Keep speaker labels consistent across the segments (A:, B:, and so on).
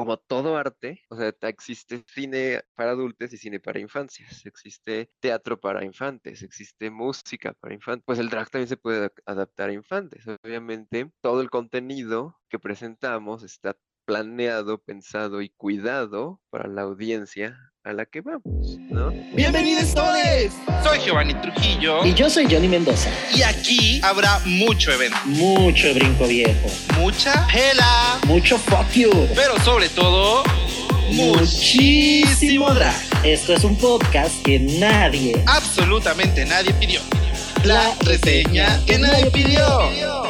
A: como todo arte, o sea, existe cine para adultos y cine para infancias, existe teatro para infantes, existe música para infantes, pues el drag también se puede adaptar a infantes. Obviamente, todo el contenido que presentamos está planeado, pensado y cuidado para la audiencia a la que vamos, ¿no?
B: ¡Bienvenidos todos! Soy Giovanni Trujillo.
C: Y yo soy Johnny Mendoza.
B: Y aquí habrá mucho evento.
C: Mucho brinco viejo.
B: Mucha hela.
C: Mucho fuck you.
B: Pero sobre todo, muchísimo drag.
C: Esto es un podcast que nadie,
B: absolutamente nadie pidió. La, reseña que nadie pidió.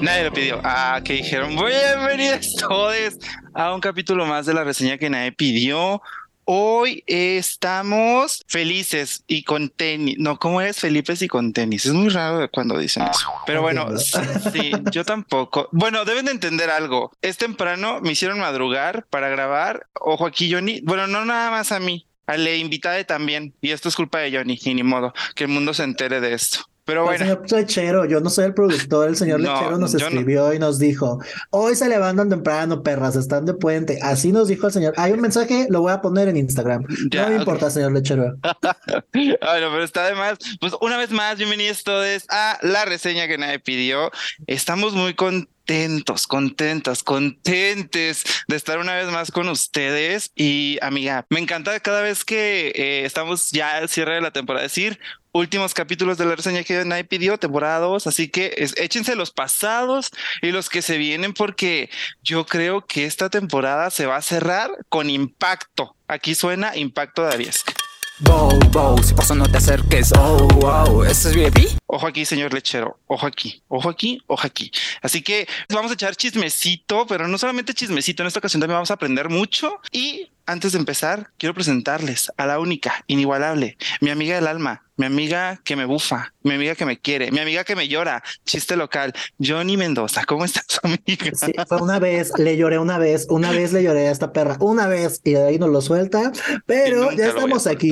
B: Nadie lo pidió. Ah, que dijeron, bienvenidos todos a un capítulo más de la reseña que nadie pidió. Hoy estamos felices y con tenis. No, ¿cómo eres Felipe y con tenis? Es muy raro cuando dicen eso. Pero bueno, sí, yo tampoco. Bueno, deben de entender algo. Es temprano, me hicieron madrugar para grabar. Ojo aquí, Johnny. Bueno, no nada más a mí. A la invitada también. Y esto es culpa de Johnny, y ni modo que el mundo se entere de esto. Pero bueno.
D: El señor Lechero, yo no soy el productor, el señor Lechero nos escribió y nos dijo, hoy se levantan temprano, perras, están de puente. Así nos dijo el señor. Hay un mensaje, lo voy a poner en Instagram. no me importa, señor Lechero.
B: bueno, pero está de más. Pues una vez más, bienvenidos todos a la reseña que nadie pidió. Estamos muy contentos contentos, contentas, contentes de estar una vez más con ustedes. Y amiga, me encanta cada vez que eh, estamos ya al cierre de la temporada decir últimos capítulos de la reseña que nadie pidió, temporada 2, así que échense los pasados y los que se vienen porque yo creo que esta temporada se va a cerrar con impacto. Aquí suena impacto de Ariesca.
E: Bow, bow, si paso no te acerques. Oh, wow, ¿eso es VIP?
B: Ojo aquí, señor lechero. Ojo aquí, ojo aquí, ojo aquí. Así que vamos a echar chismecito, pero no solamente chismecito. En esta ocasión también vamos a aprender mucho. Y antes de empezar, quiero presentarles a la única, inigualable, mi amiga del alma, mi amiga que me bufa, mi amiga que me quiere, mi amiga que me llora, chiste local, Johnny Mendoza. ¿Cómo estás, amiga?
D: Sí, fue una vez, le lloré una vez, una vez le lloré a esta perra, una vez y de ahí nos lo suelta, pero ya estamos aquí,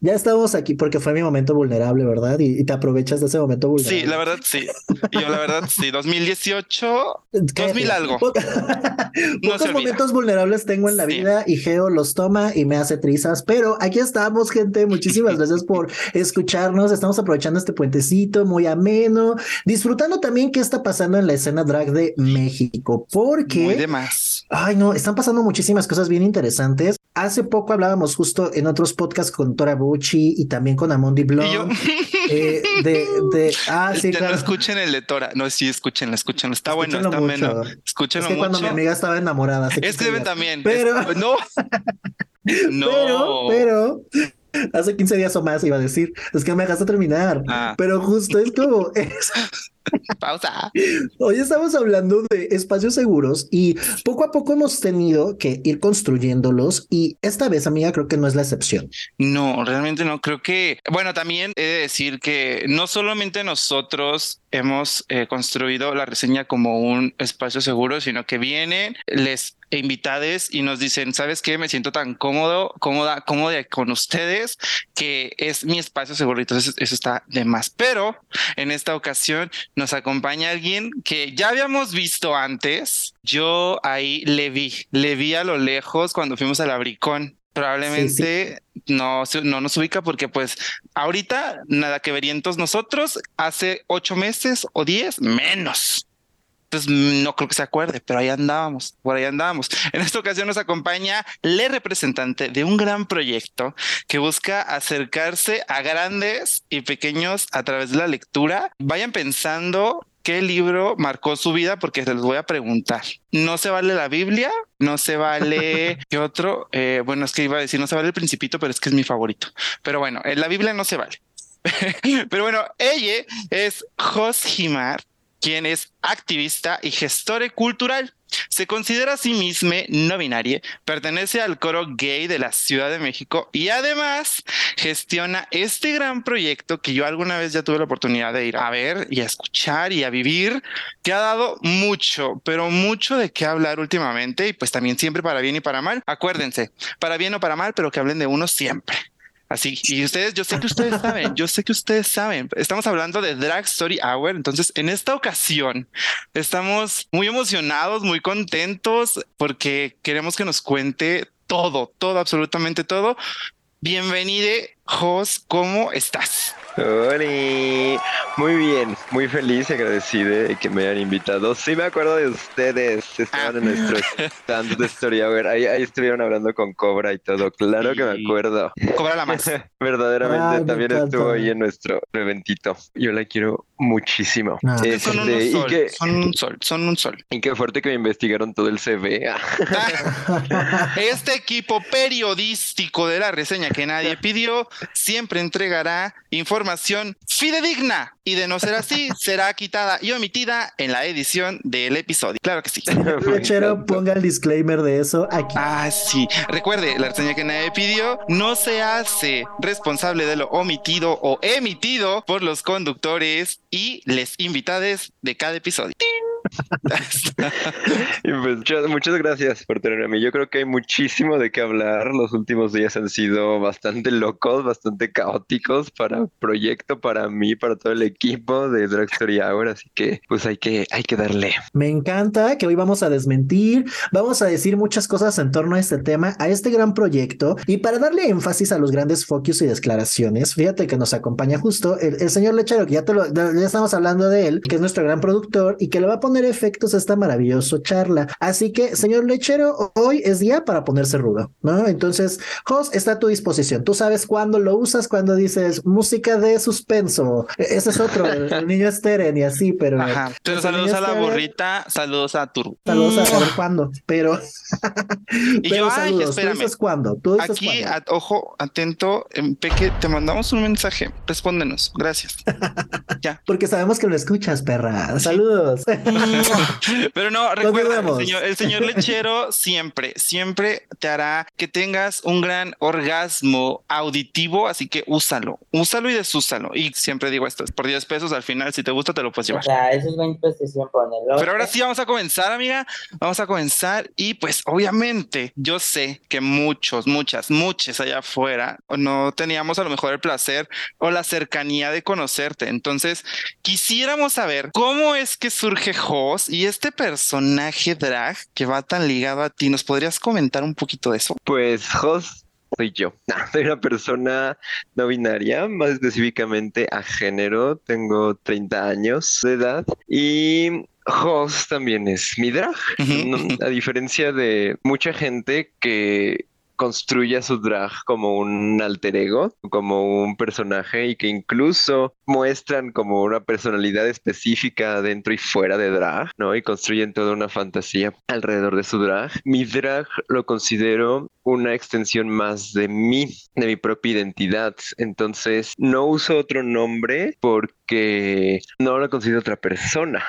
D: ya estamos aquí porque fue mi momento vulnerable, ¿verdad? Y, te aprovechas de ese momento vulnerable.
B: Sí, la verdad sí. Yo la verdad sí, 2018, 2000 algo.
D: Pocos momentos vulnerables tengo en la vida y Geo los toma y me hace trizas, pero aquí estamos, gente. Muchísimas gracias por escuchar escucharnos. Estamos aprovechando este puentecito muy ameno, disfrutando también qué está pasando en la escena drag de México, porque...
B: Muy de más.
D: Ay, no, están pasando muchísimas cosas bien interesantes. Hace poco hablábamos justo en otros podcasts con Tora Bucci y también con Amondi Blond. Eh, de, de, ah, sí,
B: claro. No escuchen el de Tora. No, sí, escúchenlo, escúchenlo. Está bueno, está bueno. Escúchenlo
D: es que cuando mi amiga estaba enamorada.
B: Es que deben también.
D: Pero.
B: no.
D: no. Pero, pero Hace 15 días o más iba a decir. Es que me dejaste terminar. Ah. Pero justo es como.
B: Pausa.
D: Hoy estamos hablando de espacios seguros y poco a poco hemos tenido que ir construyéndolos y esta vez, amiga, creo que no es la excepción.
B: No, realmente no. Creo que, bueno, también he de decir que no solamente nosotros hemos eh, construido la reseña como un espacio seguro, sino que vienen, les invitades y nos dicen, ¿sabes qué? Me siento tan cómodo, cómoda, cómoda con ustedes que es mi espacio seguro. Entonces eso está de más. Pero en esta ocasión nos acompaña alguien que ya habíamos visto antes. Yo ahí le vi, le vi a lo lejos cuando fuimos al Abricón. Probablemente No, no nos ubica porque pues ahorita nada que verientos nosotros hace ocho meses o diez menos. Entonces no creo que se acuerde, pero ahí andábamos, por ahí andábamos. En esta ocasión nos acompaña la representante de un gran proyecto que busca acercarse a grandes y pequeños a través de la lectura. Vayan pensando qué libro marcó su vida porque se los voy a preguntar. No se vale la Biblia, no se vale qué otro. Eh, bueno, es que iba a decir no se vale el Principito, pero es que es mi favorito. Pero bueno, en la Biblia no se vale. pero bueno, ella es Jos Himar quien es activista y gestora cultural. Se considera a sí misma no binaria, pertenece al coro gay de la Ciudad de México y además gestiona este gran proyecto que yo alguna vez ya tuve la oportunidad de ir a ver y a escuchar y a vivir, que ha dado mucho, pero mucho de qué hablar últimamente y pues también siempre para bien y para mal. Acuérdense, para bien o para mal, pero que hablen de uno siempre. Así, y ustedes, yo sé que ustedes saben, yo sé que ustedes saben. Estamos hablando de Drag Story Hour. Entonces, en esta ocasión, estamos muy emocionados, muy contentos, porque queremos que nos cuente todo, todo, absolutamente todo. Bienvenide, Jos, ¿cómo estás?
A: Hola, muy bien, muy feliz y agradecido de que me hayan invitado. Sí me acuerdo de ustedes, estaban en nuestro stand de Story Hour, ahí, ahí estuvieron hablando con Cobra y todo, claro que me acuerdo.
B: Cobra la más.
A: Verdaderamente también estuvo ahí en nuestro eventito. Yo la quiero muchísimo.
B: Este, son, un y sol, que, son un sol, son un sol.
A: Y qué fuerte que me investigaron todo el CV.
B: este equipo periodístico de la reseña que nadie pidió siempre entregará información fidedigna y de no ser así, será quitada y omitida en la edición del episodio. Claro que sí.
D: Lechero, ponga el disclaimer de eso aquí.
B: Ah, sí. Recuerde, la reseña que nadie pidió no se hace responsable de lo omitido o emitido por los conductores y les invitades de cada episodio.
A: y pues muchas, gracias por tenerme a mí. Yo creo que hay muchísimo de qué hablar. Los últimos días han sido bastante locos, bastante caóticos para el proyecto, para mí, para todo el equipo de Drag Story Hour. Así que pues hay que, hay que darle.
D: Me encanta que hoy vamos a desmentir, vamos a decir muchas cosas en torno a este tema, a este gran proyecto. Y para darle énfasis a los grandes focus y declaraciones, fíjate que nos acompaña justo el, señor Lechero, que ya, te lo, ya estamos hablando de él, que es nuestro gran productor y que le va a poner efectos esta maravilloso charla. Así que, señor Lechero, hoy es día para ponerse rudo, ¿no? Entonces, Jos está a tu disposición. Tú sabes cuándo lo usas, cuando dices música de suspenso. E-, ese es otro, el, niño Steren y así, pero.
B: Ajá. Saludos a la burrita, saludos a Turbo.
D: Saludos a ver cuándo, pero.
B: y yo, ay, espérame.
D: ¿Tú dices cuándo? ¿Tú dices
B: Aquí, ojo, atento, Peque, te mandamos un mensaje. Respóndenos. Gracias. ya.
D: Porque sabemos que lo escuchas, perra. Saludos.
B: Pero no, recuerda, el señor, lechero siempre, siempre te hará que tengas un gran orgasmo auditivo, así que úsalo, úsalo y desúsalo. Y siempre digo esto, por 10 pesos al final, si te gusta, te lo puedes llevar. Pero ahora sí vamos a comenzar, amiga, vamos a comenzar y pues obviamente yo sé que muchos, muchas, muchas allá afuera no teníamos a lo mejor el placer o la cercanía de conocerte. Entonces, quisiéramos saber cómo es que surge y este personaje drag que va tan ligado a ti, ¿nos podrías comentar un poquito de eso?
A: Pues Hoss soy yo. soy una persona no binaria, más específicamente a género. Tengo 30 años de edad y Hoss también es mi drag. a diferencia de mucha gente que construye a su drag como un alter ego, como un personaje y que incluso muestran como una personalidad específica dentro y fuera de drag, ¿no? Y construyen toda una fantasía alrededor de su drag. Mi drag lo considero una extensión más de mí, de mi propia identidad. Entonces, no uso otro nombre porque no lo considero otra persona.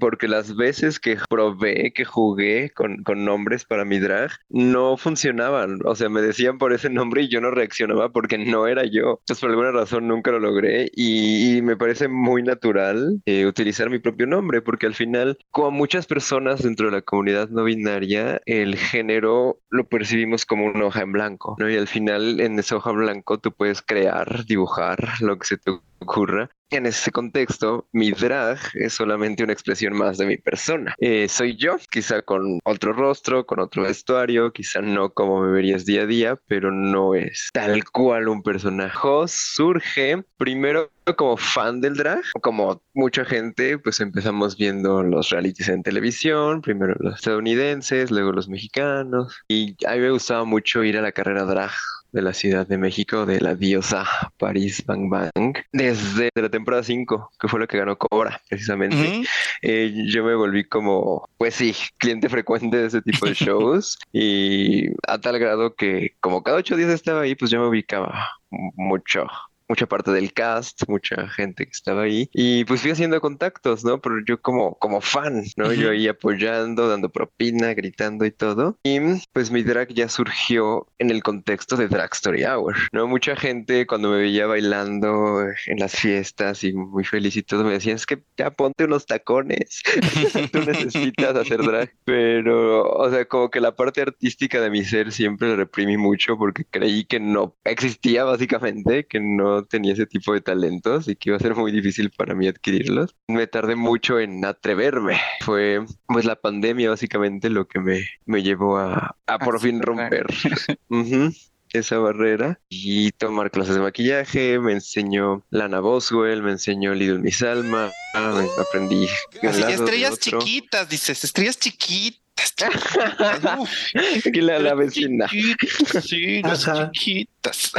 A: Porque las veces que probé, que jugué con, nombres para mi drag, no funcionaban. O sea, me decían por ese nombre y yo no reaccionaba porque no era yo. Entonces, por alguna razón nunca lo logré y, me parece muy natural eh, utilizar mi propio nombre porque al final, como muchas personas dentro de la comunidad no binaria, el género lo percibimos como como una hoja en blanco, ¿no? Y al final en esa hoja blanco tú puedes crear, dibujar lo que se te ocurra. En ese contexto, mi drag es solamente una expresión más de mi persona. Eh, soy yo, quizá con otro rostro, con otro vestuario, quizá no como me verías día a día, pero no es tal cual un personaje. surge primero como fan del drag, como mucha gente, pues empezamos viendo los realities en televisión, primero los estadounidenses, luego los mexicanos, y a mí me gustaba mucho ir a la carrera drag de la Ciudad de México, de la diosa Paris Bang Bang, desde la temporada 5, que fue la que ganó Cobra, precisamente. Eh, yo me volví como, pues sí, cliente frecuente de ese tipo de shows y a tal grado que como cada ocho días estaba ahí, pues yo me ubicaba mucho mucha parte del cast, mucha gente que estaba ahí. Y pues fui haciendo contactos, ¿no? Pero yo como, como fan, ¿no? Yo ahí apoyando, dando propina, gritando y todo. Y pues mi drag ya surgió en el contexto de Drag Story Hour, ¿no? Mucha gente cuando me veía bailando en las fiestas y muy feliz y todo, me decían, es que ya ponte unos tacones, tú necesitas hacer drag. Pero, o sea, como que la parte artística de mi ser siempre la reprimí mucho porque creí que no existía básicamente, que no tenía ese tipo de talentos y que iba a ser muy difícil para mí adquirirlos. Me tardé mucho en atreverme. Fue pues la pandemia básicamente lo que me, me llevó a, a por fin romper esa barrera y tomar clases de maquillaje. Me enseñó Lana Boswell, me enseñó Lidl Misalma, aprendí.
B: estrellas chiquitas, dices, estrellas chiquitas.
A: Aquí la, la vecina.
B: Sí, las chiquitas.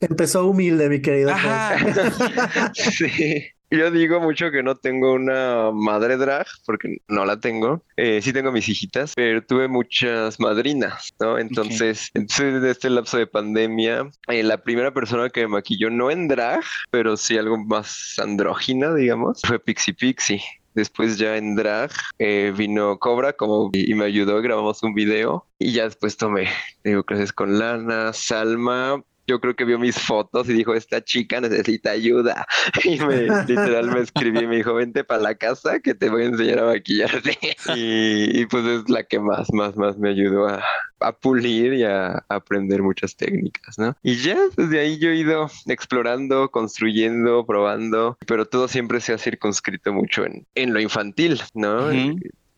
D: Empezó humilde, mi querido.
A: sí. Yo digo mucho que no tengo una madre drag, porque no la tengo. Eh, sí tengo mis hijitas, pero tuve muchas madrinas, ¿no? Entonces, de este lapso de pandemia, eh, la primera persona que me maquilló, no en drag, pero sí algo más andrógina, digamos, fue Pixie Pixie. Después ya en drag eh, vino Cobra como y me ayudó, grabamos un video y ya después tomé, digo, clases con Lana, Salma yo creo que vio mis fotos y dijo, esta chica necesita ayuda. Y me, literal me escribió y me dijo, vente para la casa que te voy a enseñar a maquillarte. Y, pues es la que más, más, más me ayudó a, a pulir y a, aprender muchas técnicas, ¿no? Y ya desde ahí yo he ido explorando, construyendo, probando, pero todo siempre se ha circunscrito mucho en, en lo infantil, ¿no?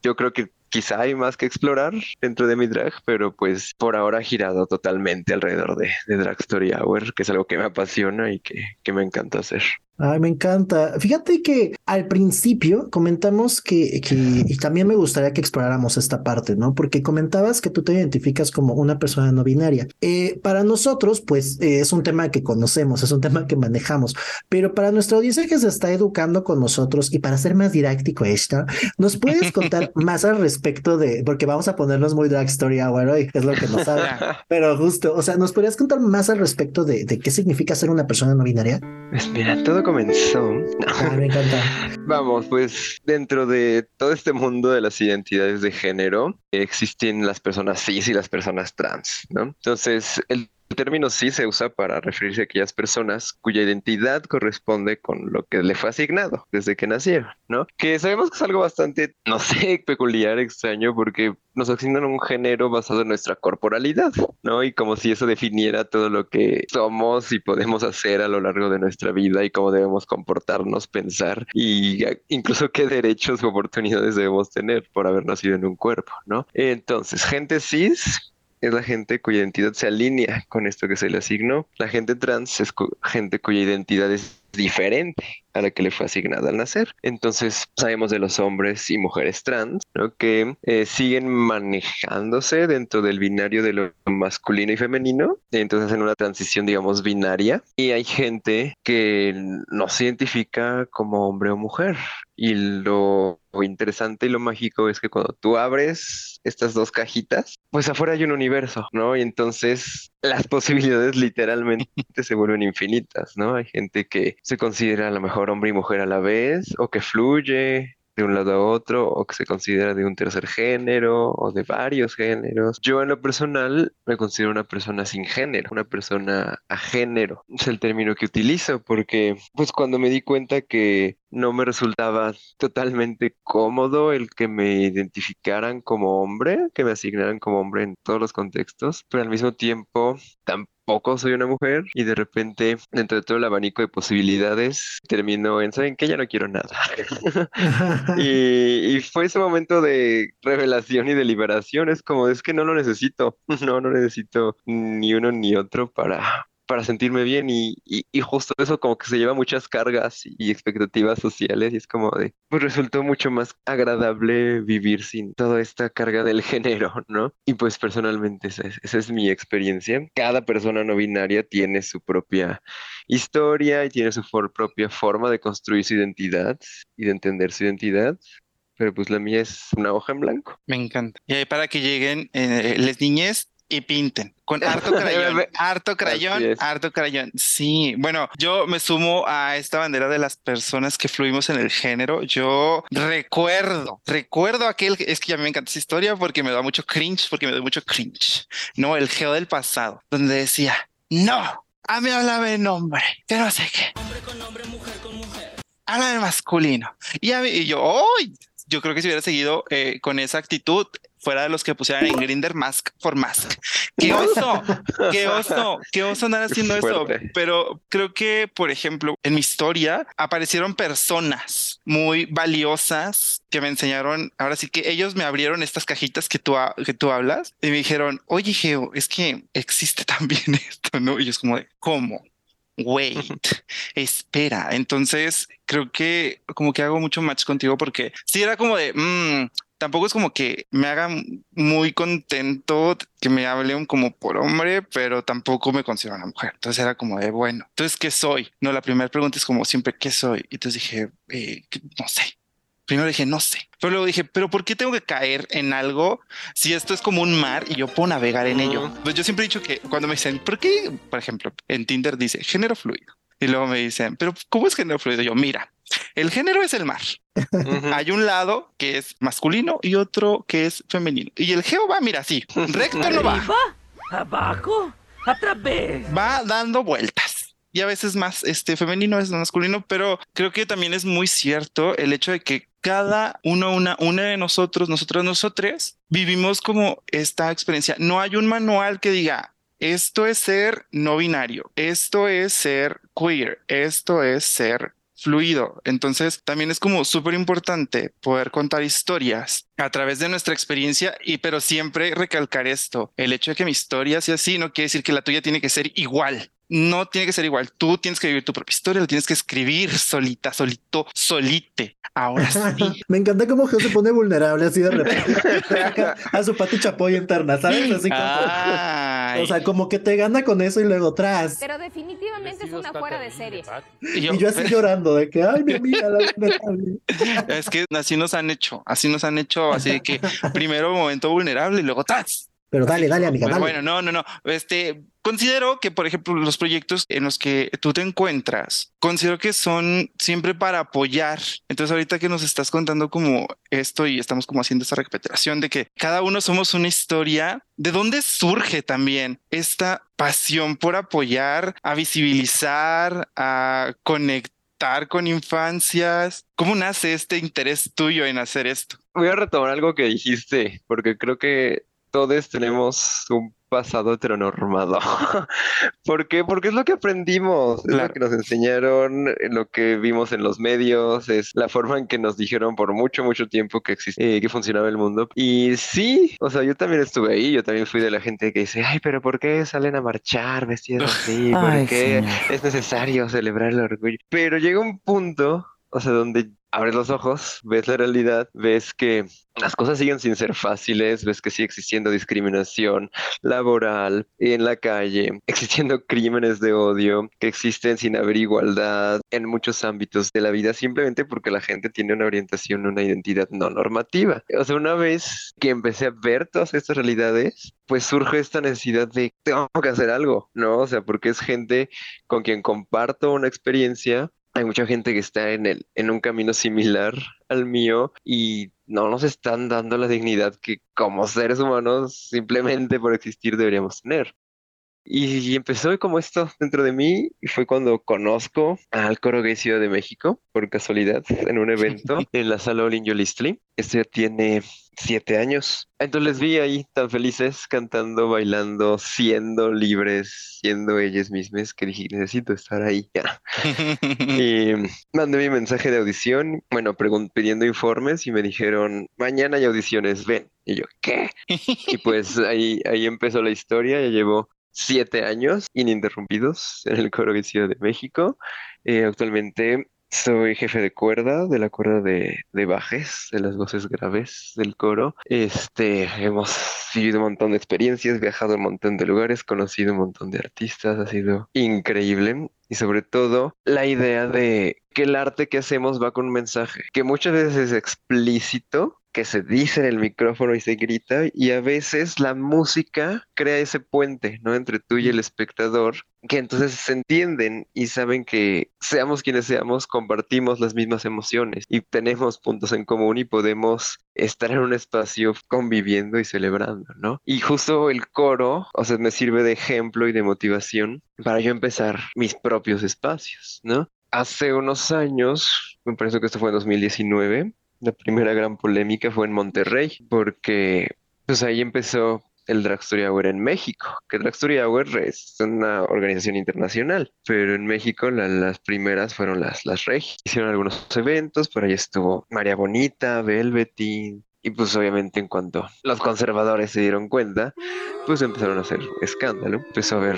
A: Yo creo que quizá hay más que explorar dentro de mi drag, pero pues por ahora ha girado totalmente alrededor de, Drag Story Hour, que es algo que me apasiona y que, que me encanta hacer.
D: Ay, me encanta. Fíjate que al principio comentamos que, que, y también me gustaría que exploráramos esta parte, ¿no? Porque comentabas que tú te identificas como una persona no binaria. Eh, para nosotros, pues eh, es un tema que conocemos, es un tema que manejamos, pero para nuestra audiencia que se está educando con nosotros y para ser más didáctico esta, ¿nos puedes contar más al respecto de, porque vamos a ponernos muy drag story hour hoy, es lo que nos sabe, pero justo, o sea, ¿nos podrías contar más al respecto de, de qué significa ser una persona no binaria?
A: Pues mira, todo comenzó.
D: Ah, me encanta.
A: Vamos, pues dentro de todo este mundo de las identidades de género existen las personas cis y las personas trans, ¿no? Entonces, el el término sí se usa para referirse a aquellas personas cuya identidad corresponde con lo que le fue asignado desde que nacieron, ¿no? Que sabemos que es algo bastante, no sé, peculiar, extraño, porque nos asignan un género basado en nuestra corporalidad, ¿no? Y como si eso definiera todo lo que somos y podemos hacer a lo largo de nuestra vida y cómo debemos comportarnos, pensar y incluso qué derechos u oportunidades debemos tener por haber nacido en un cuerpo, ¿no? Entonces, gente cis es la gente cuya identidad se alinea con esto que se le asignó. La gente trans es gente cuya identidad es diferente a la que le fue asignada al nacer. Entonces sabemos de los hombres y mujeres trans que eh, siguen manejándose dentro del binario de lo masculino y femenino, entonces en una transición digamos binaria y hay gente que no se identifica como hombre o mujer y lo interesante y lo mágico es que cuando tú abres estas dos cajitas, pues afuera hay un universo, ¿no? Y entonces las posibilidades literalmente se vuelven infinitas, ¿no? Hay gente que se considera a lo mejor hombre y mujer a la vez, o que fluye de un lado a otro, o que se considera de un tercer género, o de varios géneros. Yo en lo personal me considero una persona sin género, una persona a género. Es el término que utilizo, porque pues cuando me di cuenta que no me resultaba totalmente cómodo el que me identificaran como hombre, que me asignaran como hombre en todos los contextos, pero al mismo tiempo tampoco soy una mujer y de repente dentro de todo el abanico de posibilidades termino en, ¿saben qué? Ya no quiero nada. y, y, fue ese momento de revelación y de liberación, es como, es que no lo necesito, no, no necesito ni uno ni otro para, para sentirme bien y, y, justo eso como que se lleva muchas cargas y expectativas sociales y es como de, pues resultó mucho más agradable vivir sin toda esta carga del género, ¿no? Y pues personalmente esa es, esa es mi experiencia. Cada persona no binaria tiene su propia historia y tiene su propia forma de construir su identidad y de entender su identidad pero pues la mía es una hoja en blanco.
B: Me encanta. Y ahí para que lleguen eh, les niñez y pinten. Con harto crayón, harto crayón, harto crayón. Sí, bueno, yo me sumo a esta bandera de las personas que fluimos en el género. Yo recuerdo, recuerdo aquel, es que a mí me encanta esa historia porque me da mucho cringe, porque me da mucho cringe. No, el geo del pasado, donde decía, no, a mí hablaba de nombre, que no sé qué. Hombre con nombre, mujer con mujer. Habla de masculino. Y, a mí, y yo, ¡ay! yo creo que si hubiera seguido eh, con esa actitud, fuera de los que pusieran en Grinder Mask for Mask. ¡Qué oso! ¡Qué oso! ¡Qué oso andar haciendo eso! Pero creo que, por ejemplo, en mi historia aparecieron personas muy valiosas que me enseñaron, ahora sí que ellos me abrieron estas cajitas que tú, que tú hablas y me dijeron, oye, Geo, es que existe también esto, ¿no? Y es como de, ¿cómo? wait, espera. Entonces creo que como que hago mucho match contigo porque si era como de, mmm, tampoco es como que me haga muy contento que me hablen como por hombre, pero tampoco me considero una mujer. Entonces era como de, bueno, entonces, ¿qué soy? No, la primera pregunta es como siempre, ¿qué soy? Y entonces dije, eh, no sé. Primero dije, no sé. Pero luego dije, pero ¿por qué tengo que caer en algo si esto es como un mar y yo puedo navegar en ello? Pues yo siempre he dicho que cuando me dicen, ¿por qué? Por ejemplo, en Tinder dice género fluido. Y luego me dicen, pero ¿cómo es género fluido? Yo, mira, el género es el mar. Hay un lado que es masculino y otro que es femenino. Y el geo va, mira, así, recto no va. Abajo, otra vez. Va dando vueltas. Y a veces más este femenino, es masculino, pero creo que también es muy cierto el hecho de que cada uno, una, una de nosotros, nosotros, nosotros, vivimos como esta experiencia. No hay un manual que diga, esto es ser no binario, esto es ser queer, esto es ser fluido. Entonces, también es como súper importante poder contar historias a través de nuestra experiencia y pero siempre recalcar esto, el hecho de que mi historia sea así no quiere decir que la tuya tiene que ser igual no tiene que ser igual. Tú tienes que vivir tu propia historia, lo tienes que escribir solita, solito, solite. Ahora sí.
D: Me encanta cómo Geo se pone vulnerable así de repente. a su pati chapoy interna, ¿sabes? Así como, o sea, como que te gana con eso y luego tras.
F: Pero definitivamente es una fuera de serie.
D: Y yo, así llorando de que, ay, mi amiga, la
B: Es que así nos han hecho, así nos han hecho, así que primero momento vulnerable y luego tras.
D: Pero dale, dale, amiga, dale.
B: Bueno, no, no, no. Este, considero que, por ejemplo, los proyectos en los que tú te encuentras, considero que son siempre para apoyar. Entonces, ahorita que nos estás contando como esto y estamos como haciendo esta recapitulación de que cada uno somos una historia, ¿de dónde surge también esta pasión por apoyar, a visibilizar, a conectar? con infancias? ¿Cómo nace este interés tuyo en hacer esto?
A: Voy a retomar algo que dijiste, porque creo que todos tenemos un pasado heteronormado. ¿Por qué? Porque es lo que aprendimos, es lo que nos enseñaron, lo que vimos en los medios, es la forma en que nos dijeron por mucho, mucho tiempo que existía, eh, que funcionaba el mundo. Y sí, o sea, yo también estuve ahí, yo también fui de la gente que dice, ay, pero ¿por qué salen a marchar vestidos así? ¿Por qué es necesario celebrar el orgullo? Pero llega un punto, o sea, donde abres los ojos, ves la realidad, ves que las cosas siguen sin ser fáciles, ves que sigue existiendo discriminación laboral en la calle, existiendo crímenes de odio que existen sin haber igualdad en muchos ámbitos de la vida simplemente porque la gente tiene una orientación, una identidad no normativa. O sea, una vez que empecé a ver todas estas realidades, pues surge esta necesidad de tengo que hacer algo, ¿no? O sea, porque es gente con quien comparto una experiencia hay mucha gente que está en, el, en un camino similar al mío y no nos están dando la dignidad que como seres humanos simplemente por existir deberíamos tener. Y empezó como esto dentro de mí y fue cuando conozco al Coro Gay Ciudad de México, por casualidad, en un evento en la sala Olin Yolistli. Este tiene siete años. Entonces les vi ahí tan felices, cantando, bailando, siendo libres, siendo ellas mismas, que dije, necesito estar ahí ya. y mandé mi mensaje de audición, bueno, pidiendo informes y me dijeron, mañana hay audiciones, ven. Y yo, ¿qué? y pues ahí, ahí empezó la historia, ya llevo siete años ininterrumpidos en el coro de de México. Eh, actualmente soy jefe de cuerda, de la cuerda de, de, bajes, de las voces graves del coro. Este, hemos vivido un montón de experiencias, viajado a un montón de lugares, conocido un montón de artistas, ha sido increíble. Y sobre todo, la idea de que el arte que hacemos va con un mensaje que muchas veces es explícito, que se dice en el micrófono y se grita, y a veces la música crea ese puente, ¿no? Entre tú y el espectador, que entonces se entienden y saben que seamos quienes seamos, compartimos las mismas emociones y tenemos puntos en común y podemos estar en un espacio conviviendo y celebrando, ¿no? Y justo el coro, o sea, me sirve de ejemplo y de motivación para yo empezar mis propios espacios, ¿no? Hace unos años, me parece que esto fue en 2019, la primera gran polémica fue en Monterrey, porque pues ahí empezó el Drag Story Hour en México, que Drag Story Hour es una organización internacional, pero en México las primeras fueron las, las Reg. Hicieron algunos eventos, por ahí estuvo María Bonita, Velveteen, y pues obviamente en cuanto los conservadores se dieron cuenta, pues empezaron a hacer escándalo. Empezó a haber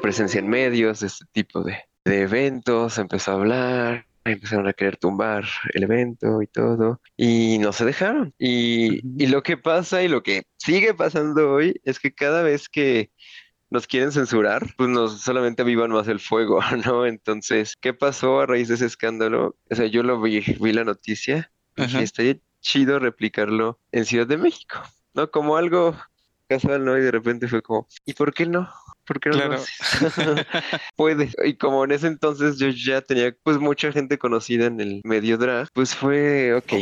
A: presencia en medios este tipo de, de eventos, empezó a hablar, empezaron a querer tumbar el evento y todo, y no se dejaron. Y, y lo que pasa y lo que sigue pasando hoy es que cada vez que nos quieren censurar, pues nos solamente avivan más el fuego, ¿no? Entonces, ¿qué pasó a raíz de ese escándalo? O sea, yo lo vi, vi la noticia y estaría chido replicarlo en Ciudad de México, ¿no? Como algo casual, ¿no? Y de repente fue como, ¿y por qué no? ¿Por qué no
B: Claro.
A: Puede. Y como en ese entonces yo ya tenía pues mucha gente conocida en el medio drag, pues fue, ok,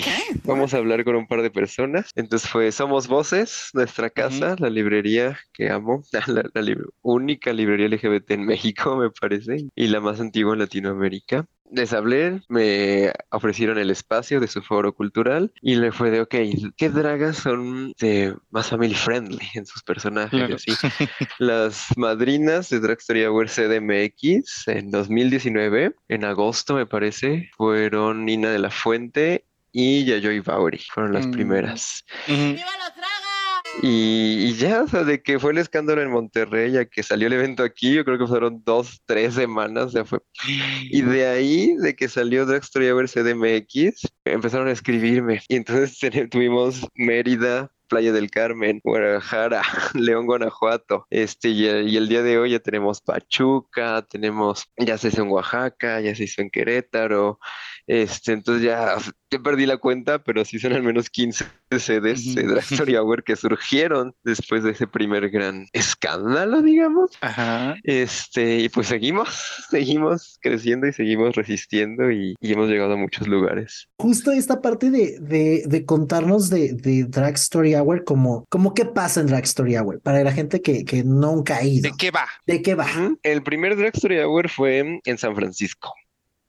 A: vamos a hablar con un par de personas. Entonces fue Somos Voces, nuestra casa, la librería que amo, la, la lib- única librería LGBT en México, me parece, y la más antigua en Latinoamérica. Les hablé, me ofrecieron el espacio de su foro cultural y le fue de, ok, ¿qué dragas son de más family friendly en sus personajes?
B: Claro.
A: así? Las madrinas de Drag Story Hour CDMX en 2019, en agosto me parece, fueron Nina de la Fuente y Yayoi Bauri, fueron las
B: Mm.
A: primeras.
B: Ujú.
A: Y, ya, o sea, de que fue el escándalo en Monterrey, ya que salió el evento aquí, yo creo que fueron dos, tres semanas, ya fue. Y de ahí, de que salió Drag Story Hour CDMX, empezaron a escribirme. Y entonces tuvimos Mérida, Playa del Carmen, Guadalajara, León, Guanajuato. Este, y el, y el día de hoy ya tenemos Pachuca, tenemos, ya se hizo en Oaxaca, ya se hizo en Querétaro. Este, entonces ya, ya perdí la cuenta, pero sí son al menos 15 sedes de. Drag Story Hour que surgieron después de ese primer gran escándalo, digamos.
B: Ajá.
A: Este, y pues seguimos, seguimos creciendo y seguimos resistiendo y, y hemos llegado a muchos lugares.
D: Justo esta parte de, de, de contarnos de, de Drag Story Hour, como, como qué pasa en Drag Story Hour, para la gente que, que nunca ha ido.
B: ¿De qué va?
D: ¿De qué va?
A: El primer Drag Story Hour fue en San Francisco.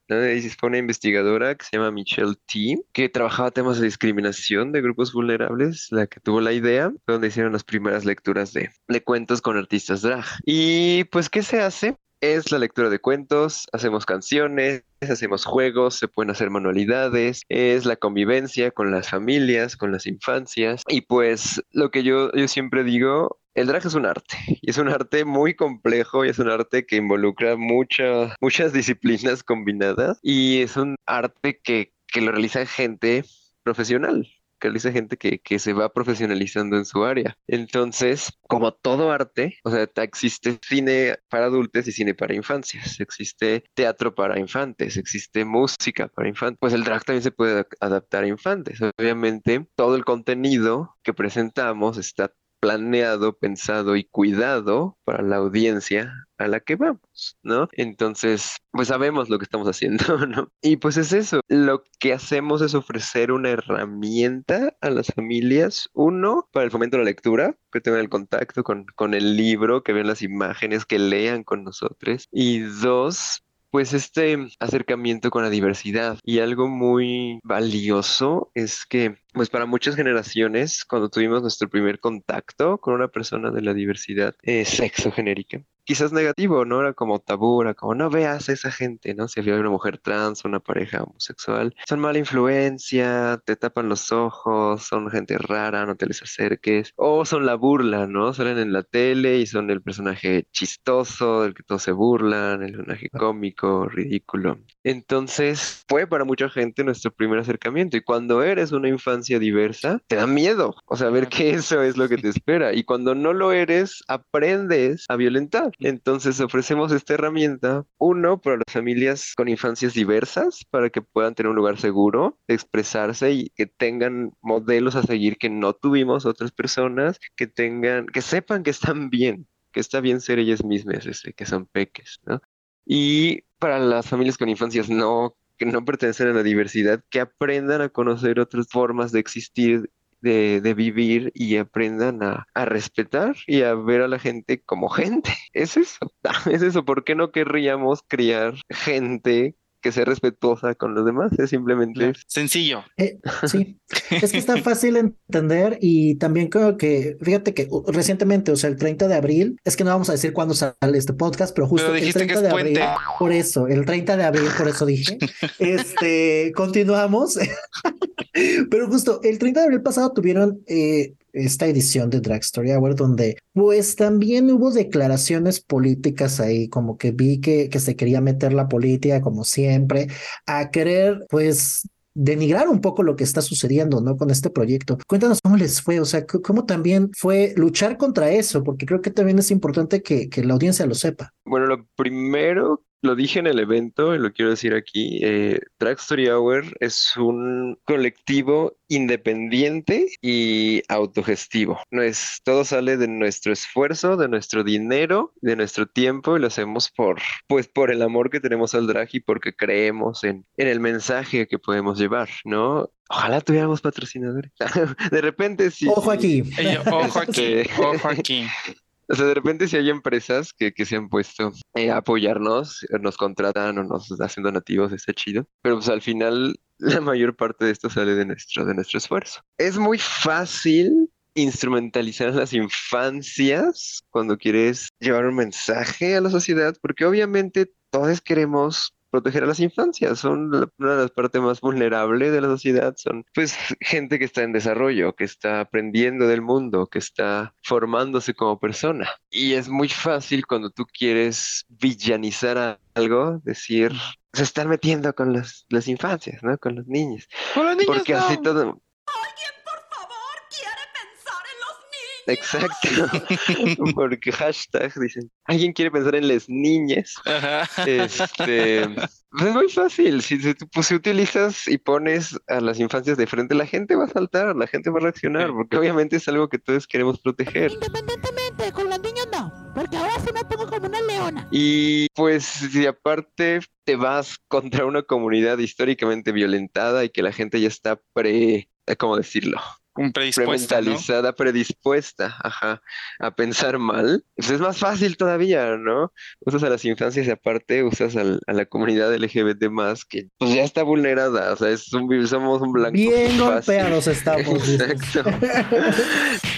A: Ahí fue una investigadora que se llama Michelle T, que trabajaba temas de discriminación de grupos vulnerables, la que tuvo la idea, donde hicieron las primeras lecturas de, de cuentos con artistas drag. Y pues, ¿qué se hace? Es la lectura de cuentos, hacemos canciones, hacemos juegos, se pueden hacer manualidades, es la convivencia con las familias, con las infancias. Y pues lo que yo, yo siempre digo, el drag es un arte, y es un arte muy complejo, y es un arte que involucra mucha- muchas disciplinas combinadas, y es un arte que, que lo realiza gente profesional que realiza gente que, que se va profesionalizando en su área. Entonces, como todo arte, o sea, existe cine para adultos y cine para infancias, existe teatro para infantes, existe música para infantes, pues el drag también se puede ad- adaptar a infantes. Obviamente, todo el contenido que presentamos está planeado, pensado y cuidado para la audiencia a la que vamos, ¿no? Entonces, pues sabemos lo que estamos haciendo, ¿no? Y pues es eso, lo que hacemos es ofrecer una herramienta a las familias, uno, para el fomento de la lectura, que tengan el contacto con, con el libro, que vean las imágenes, que lean con nosotros, y dos, pues este acercamiento con la diversidad. Y algo muy valioso es que, pues para muchas generaciones, cuando tuvimos nuestro primer contacto con una persona de la diversidad eh, sexo genérica, quizás negativo, ¿no? Era como tabú, era como no veas a esa gente, ¿no? Si había una mujer trans, una pareja homosexual, son mala influencia, te tapan los ojos, son gente rara, no te les acerques, o son la burla, ¿no? Salen en la tele y son el personaje chistoso, del que todos se burlan, el personaje cómico, ridículo. Entonces, fue para mucha gente nuestro primer acercamiento y cuando eres una infancia infancia diversa, te da miedo, o sea, ver que eso es lo que te espera. Y cuando no lo eres, aprendes a violentar. Entonces ofrecemos esta herramienta, uno, para las familias con infancias diversas, para que puedan tener un lugar seguro de expresarse y que tengan modelos a seguir que no tuvimos otras personas, que tengan, que sepan que están bien, que está bien ser ellas mismas, este, que son peques, ¿no? Y para las familias con infancias no que no pertenecen a la diversidad, que aprendan a conocer otras formas de existir, de, de vivir y aprendan a, a, respetar y a ver a la gente como gente. Es eso, es eso. ¿Por qué no querríamos criar gente que sea respetuosa con los demás, es simplemente
B: sencillo.
D: Eh, sí, es que está fácil entender y también creo que, fíjate que recientemente, o sea, el 30 de abril, es que no vamos a decir cuándo sale este podcast, pero justo el 30 de abril, por eso, el 30 de abril, por eso dije, este, continuamos, pero justo el 30 de abril pasado tuvieron eh, esta edición de Drag Story Hour, donde pues también hubo declaraciones políticas ahí, como que vi que, que se quería meter la política, como siempre, a querer pues denigrar un poco lo que está sucediendo, ¿no? Con este proyecto. Cuéntanos cómo les fue, o sea, cómo también fue luchar contra eso, porque creo que también es importante que, que la audiencia lo sepa.
A: Bueno, lo primero lo dije en el evento y lo quiero decir aquí, eh, Drag Story Hour es un colectivo independiente y autogestivo. No es, todo sale de nuestro esfuerzo, de nuestro dinero, de nuestro tiempo y lo hacemos por, pues, por el amor que tenemos al drag y porque creemos en, en el mensaje que podemos llevar, ¿no? Ojalá tuviéramos patrocinadores. de repente sí.
D: Ojo aquí.
B: ojo aquí. Este, ojo aquí.
A: O sea, de repente si hay empresas que, que se han puesto eh, a apoyarnos, nos contratan o nos hacen donativos, está chido. Pero pues al final la mayor parte de esto sale de nuestro, de nuestro esfuerzo. Es muy fácil instrumentalizar las infancias cuando quieres llevar un mensaje a la sociedad, porque obviamente todos queremos proteger a las infancias. Son una de las partes más vulnerables de la sociedad. Son pues gente que está en desarrollo, que está aprendiendo del mundo, que está formándose como persona. Y es muy fácil cuando tú quieres villanizar algo, decir, se están metiendo con las, las infancias, ¿no? Con los niños.
B: Con los niños
A: Porque
B: no.
A: así todo... Exacto, porque hashtag dicen, ¿alguien quiere pensar en las niñas?
B: Ajá.
A: Este, pues es muy fácil, si, si, pues, si utilizas y pones a las infancias de frente, la gente va a saltar, la gente va a reaccionar, porque obviamente es algo que todos queremos proteger.
G: Independientemente, con los niños no, porque ahora sí me pongo como una leona.
A: Y pues si aparte te vas contra una comunidad históricamente violentada y que la gente ya está pre, ¿cómo decirlo?
B: Un predispuesta, ¿no?
A: Prementalizada, predispuesta, ajá, a pensar mal, pues es más fácil todavía, ¿no? Usas a las infancias y aparte usas al- a la comunidad LGBT más que pues ya está vulnerada, o sea, es un, somos un blanco
D: Bien
A: fácil.
D: golpeados estamos.
A: Exacto.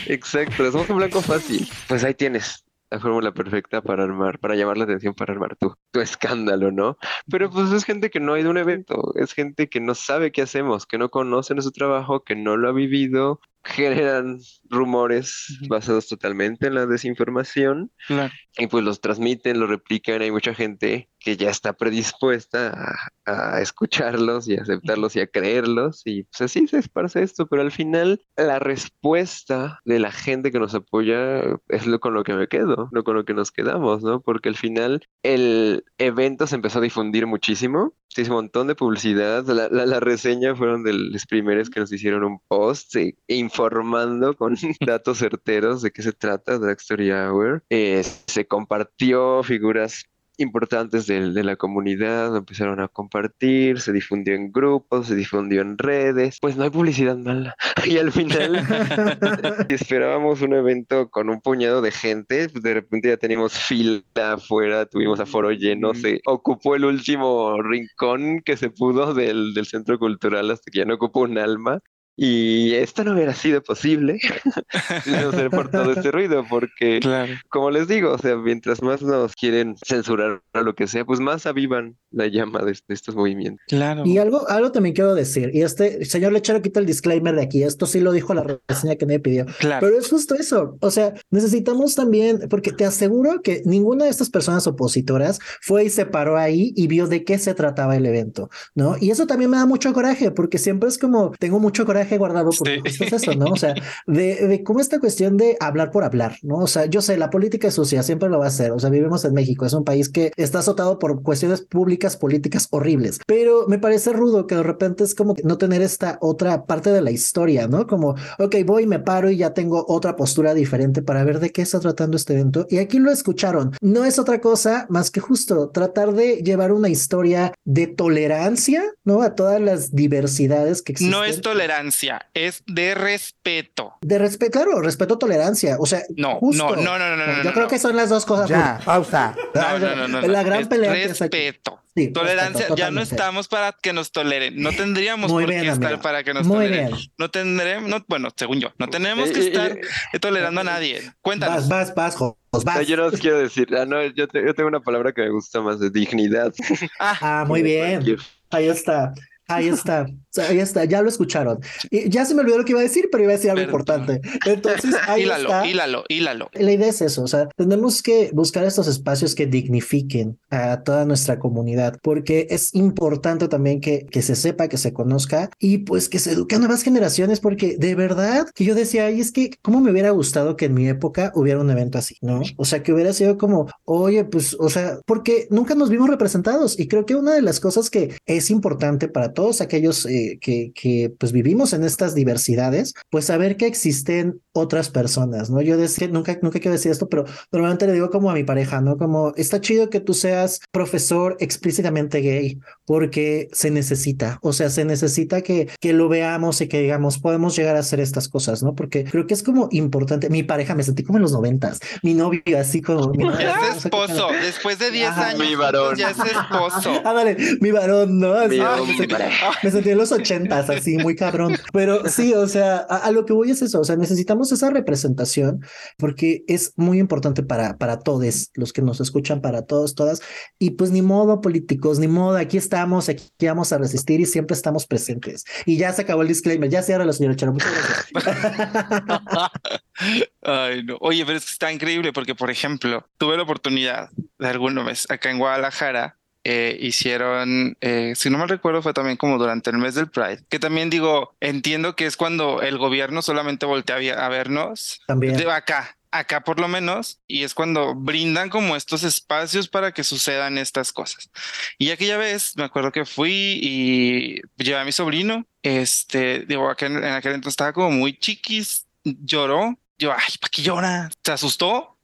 A: Exacto, somos un blanco fácil. Pues ahí tienes la fórmula perfecta para armar, para llamar la atención, para armar tu, tu escándalo, ¿no? Pero pues es gente que no ha ido a un evento, es gente que no sabe qué hacemos, que no conoce nuestro trabajo, que no lo ha vivido, generan rumores basados totalmente en la desinformación
B: Claro.
A: y pues los transmiten, los replican. Hay mucha gente que ya está predispuesta a, escucharlos y a aceptarlos y a creerlos. Y pues así se esparce esto. Pero al final, la respuesta de la gente que nos apoya es lo con lo que me quedo, no con lo que nos quedamos, ¿no? Porque al final el evento se empezó a difundir muchísimo. Se hizo un montón de publicidad. La, la, reseña fueron de los primeros que nos hicieron un post eh, informando con datos certeros de qué se trata Drag Story Hour. Se compartió figuras importantes de, de, la comunidad, empezaron a compartir, se difundió en grupos, se difundió en redes, pues no hay publicidad mala. Y al final esperábamos un evento con un puñado de gente, pues de repente ya teníamos fila afuera, tuvimos aforo lleno, se ocupó el último rincón que se pudo del, del centro cultural hasta que ya no ocupó un alma. Y esto no hubiera sido posible si no ser por todo este ruido, porque,
B: Claro.
A: como les digo, o sea, mientras más nos quieren censurar o lo que sea, pues más avivan la llama de, estos movimientos.
B: Claro.
D: Y algo, algo también quiero decir, y este señor Lechero quita el disclaimer de aquí, esto sí lo dijo la reseña que me pidió,
B: Claro.
D: pero es justo eso, o sea, necesitamos también, porque te aseguro que ninguna de estas personas opositoras fue y se paró ahí y vio de qué se trataba el evento, ¿no? Y eso también me da mucho coraje, porque siempre es como, tengo mucho coraje guardado porque
B: Sí.
D: es eso, ¿no? O sea, de, de cómo esta cuestión de hablar por hablar, ¿no? O sea, yo sé, la política es sucia, siempre lo va a hacer, o sea, vivimos en México, es un país que está azotado por cuestiones públicas, políticas horribles, pero me parece rudo que de repente es como no tener esta otra parte de la historia, ¿no? Como, ok, voy, me paro y ya tengo otra postura diferente para ver de qué está tratando este evento. Y aquí lo escucharon. No es otra cosa más que justo tratar de llevar una historia de tolerancia, ¿no? A todas las diversidades que existen.
B: No es tolerancia, es de respeto.
D: De respeto, claro, respeto, tolerancia. O sea,
B: No,
D: justo.
B: no, no, no, no, no,
D: Yo
B: no,
D: creo
B: no.
D: que son las dos cosas.
G: Ya, pausa.
B: No, no, no, no,
D: La gran
B: es
D: pelea
B: respeto.
D: Sí,
B: Tolerancia,
D: respeto,
B: ya no estamos para que nos toleren. No tendríamos
D: Muy
B: por
D: bien,
B: qué estar para que nos
D: Muy
B: toleren.
D: bien.
B: No tendremos, no, bueno, según yo, no tenemos
A: Eh,
B: que
A: eh,
B: estar
A: eh,
B: tolerando a nadie. Cuéntanos.
D: Vas, vas, vas,
A: No, yo no os quiero decir, ah, no, yo, te- yo tengo una palabra que me gusta más, de dignidad.
B: Ah,
D: Ah, muy bien. Ahí está. Ahí está, ahí está, ya lo escucharon. Y ya se me olvidó lo que iba a decir, pero iba a decir algo
B: Perdón.
D: importante. Entonces, ahí
B: hílalo,
D: está.
B: hílalo, hílalo.
D: La idea es eso, o sea, tenemos que buscar estos espacios que dignifiquen a toda nuestra comunidad, porque es importante también que, que se sepa, que se conozca y pues que se eduque a nuevas generaciones, porque de verdad que yo decía, ay, es que cómo me hubiera gustado que en mi época hubiera un evento así, ¿no? O sea, que hubiera sido como, oye, pues, o sea, porque nunca nos vimos representados y creo que una de las cosas que es importante para todos aquellos eh, que, que pues vivimos en estas diversidades, pues saber que existen otras personas, ¿no? Yo decía, nunca, nunca quiero decir esto, pero normalmente le digo como a mi pareja, ¿no? Como está chido que tú seas profesor explícitamente gay, porque se necesita, o sea, se necesita que, que lo veamos y que digamos, podemos llegar a hacer estas cosas, ¿no? Porque creo que es como importante. Mi pareja, me sentí como en los noventas, mi novio así como... mi novio,
B: es esposo. Después de 10
D: Ajá.
B: años,
A: Mi varón.
B: ya es esposo.
D: Ah, vale, mi varón, ¿no? Así,
A: Mi
D: ah,
A: hombre.
D: me sentí en los ochentas, así, muy cabrón. Pero sí, o sea, a, a lo que voy es eso, o sea, necesitamos esa representación porque es muy importante para, para todos los que nos escuchan, para todos, todas. Y pues ni modo, políticos, ni modo, aquí estamos, aquí vamos a resistir y siempre estamos presentes. Y ya se acabó el disclaimer, ya cierra la señora Charo, muchas gracias.
B: Ay, no. Oye, pero es que está increíble porque, por ejemplo, tuve la oportunidad de alguna vez acá en Guadalajara. Eh, hicieron, eh, si no mal recuerdo, fue también como durante el mes del Pride, que también digo, entiendo que es cuando el gobierno solamente voltea a vernos,
D: También.
B: de acá, acá por lo menos, y es cuando brindan como estos espacios para que sucedan estas cosas. Y aquella vez me acuerdo que fui y llevé a mi sobrino, este, digo, aquel- en aquel entonces estaba como muy chiquis, lloró, yo, ay, ¿para qué llora? ¿Se asustó?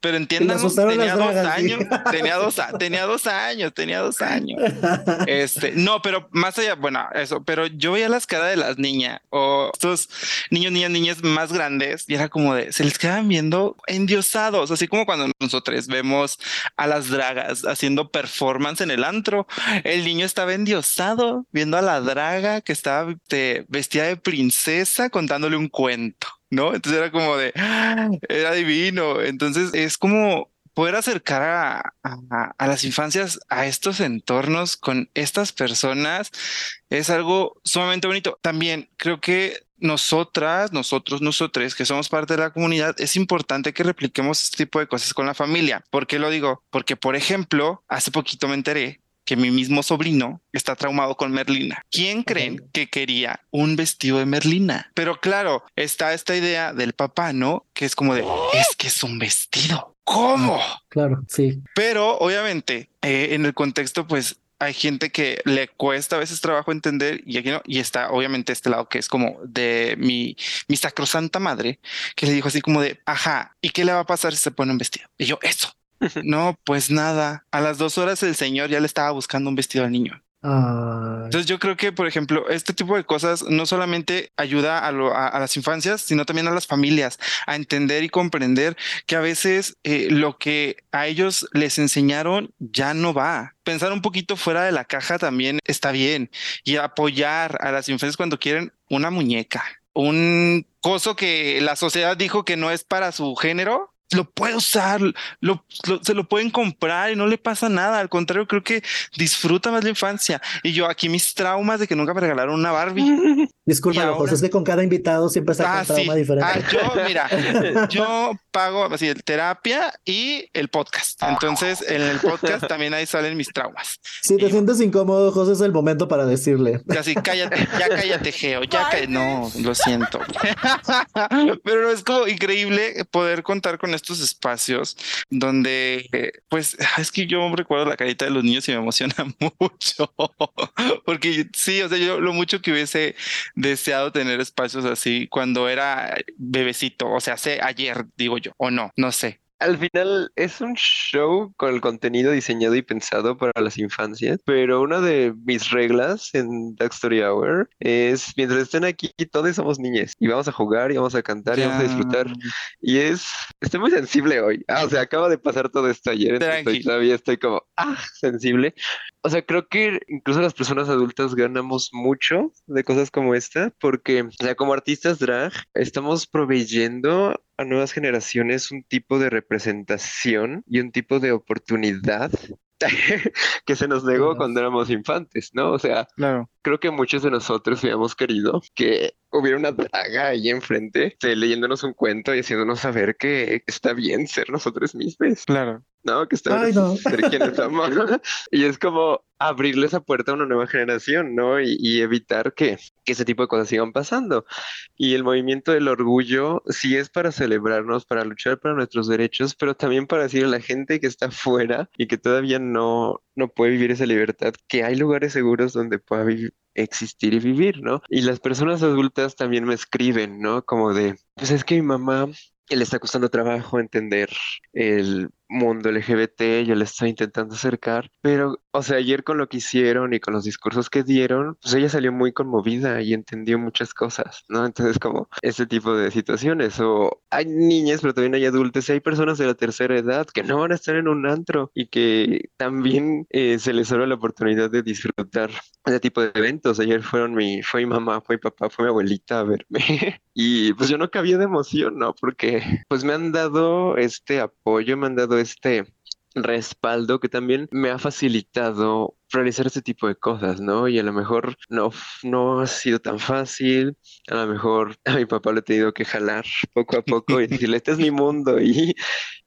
B: Pero entiendan, tenía dos años, tenía dos, a- tenía dos años, tenía dos años. Este, no, pero más allá, bueno, eso, pero yo veía las caras de las niñas o estos niños, niñas, niñas más grandes y era como de, se les quedaban viendo endiosados, así como cuando nosotros vemos a las dragas haciendo performance en el antro, el niño estaba endiosado viendo a la draga que estaba vestida de princesa contándole un cuento. ¿No? Entonces era como de, ¡ah! era divino. Entonces es como poder acercar a, a- las infancias a estos entornos con estas personas es algo sumamente bonito. También creo que nosotras, nosotros, nosotros que somos parte de la comunidad, es importante que repliquemos este tipo de cosas con la familia. ¿Por qué lo digo? Porque, por ejemplo, hace poquito me enteré que mi mismo sobrino está traumado con Merlina. ¿Quién creen que quería un vestido de Merlina? Pero claro, está esta idea del papá, ¿no? Que es como de, es que es un vestido. ¿Cómo?
D: Claro, sí.
B: Pero obviamente, eh, en el contexto, pues hay gente que le cuesta a veces trabajo entender y aquí no. Y está obviamente este lado que es como de mi, mi sacrosanta madre, que le dijo así como de, ajá, ¿y qué le va a pasar si se pone un vestido? Y yo, eso. No, pues nada. A las dos horas el señor ya le estaba buscando un vestido al niño.
D: Ay,
B: Entonces yo creo que, por ejemplo, este tipo de cosas no solamente ayuda a, lo- a- a las infancias, sino también a las familias a entender y comprender que a veces eh, lo que a ellos les enseñaron ya no va. Pensar un poquito fuera de la caja también está bien y apoyar a las infancias cuando quieren una muñeca, un coso que la sociedad dijo que no es para su género. Lo puede usar, lo, se lo pueden comprar y no le pasa nada. Al contrario, creo que disfruta más la infancia. Y yo aquí mis traumas de que nunca me regalaron una Barbie.
D: Disculpa, José, es que con cada invitado siempre está
B: ah,
D: un trauma diferente.
B: Ah, yo, mira, yo pago así terapia y el podcast. Entonces, en el podcast también ahí salen mis traumas.
D: Si te sientes incómodo, José, es el momento para decirle.
B: Así, cállate, ya cállate, Geo, ya cállate. No, lo siento. Pero es como increíble poder contar con estos espacios donde, pues, es que yo recuerdo la carita de los niños y me emociona mucho. Porque sí, o sea, yo lo mucho que hubiese deseado tener espacios así cuando era bebecito, o sea, hace ayer, digo yo, o no, no sé.
A: Al final es un show con el contenido diseñado y pensado para las infancias, pero una de mis reglas en Dark Story Hour es mientras estén aquí todos somos niñas y vamos a jugar y vamos a cantar y vamos a disfrutar. Y es, estoy muy sensible hoy. Ah, o sea, acaba de pasar todo esto ayer, entonces todavía estoy como, ah, sensible. O sea, creo que incluso las personas adultas ganamos mucho de cosas como esta, porque, o sea, como artistas drag, estamos proveyendo a nuevas generaciones un tipo de representación y un tipo de oportunidad que se nos negó cuando éramos infantes, ¿no? O sea, creo que muchos de nosotros habíamos querido que hubiera una draga ahí enfrente, leyéndonos un cuento y haciéndonos saber que está bien ser nosotros mismos.
B: Claro.
A: ¿No? Que está somos. y es como abrirle esa puerta a una nueva generación, ¿no? Y, evitar que, que, ese tipo de cosas sigan pasando. Y el movimiento del orgullo sí es para celebrarnos, para luchar para nuestros derechos, pero también para decir a la gente que está fuera y que todavía no, no puede vivir esa libertad, que hay lugares seguros donde pueda existir y vivir, ¿no? Y las personas adultas también me escriben, ¿no? Como de, pues es que mi mamá le está costando trabajo entender el mundo LGBT, yo le estoy intentando acercar, pero, o sea, ayer con lo que hicieron y con los discursos que dieron, pues ella salió muy conmovida y entendió muchas cosas, ¿no? Entonces, como ese tipo de situaciones, o hay niñas, pero también hay adultos, y hay personas de la tercera edad que no van a estar en un antro y que también eh, se les abre la oportunidad de disfrutar ese tipo de eventos. Ayer fueron mi, fue mi mamá, fue mi papá, fue mi abuelita a verme. y pues yo no cabía de emoción, ¿no? Porque pues me han dado este apoyo, me han dado este respaldo que también me ha facilitado realizar este tipo de cosas, ¿no? Y a lo mejor no, no ha sido tan fácil, a lo mejor a mi papá le he tenido que jalar poco a poco y decirle, este es mi mundo y,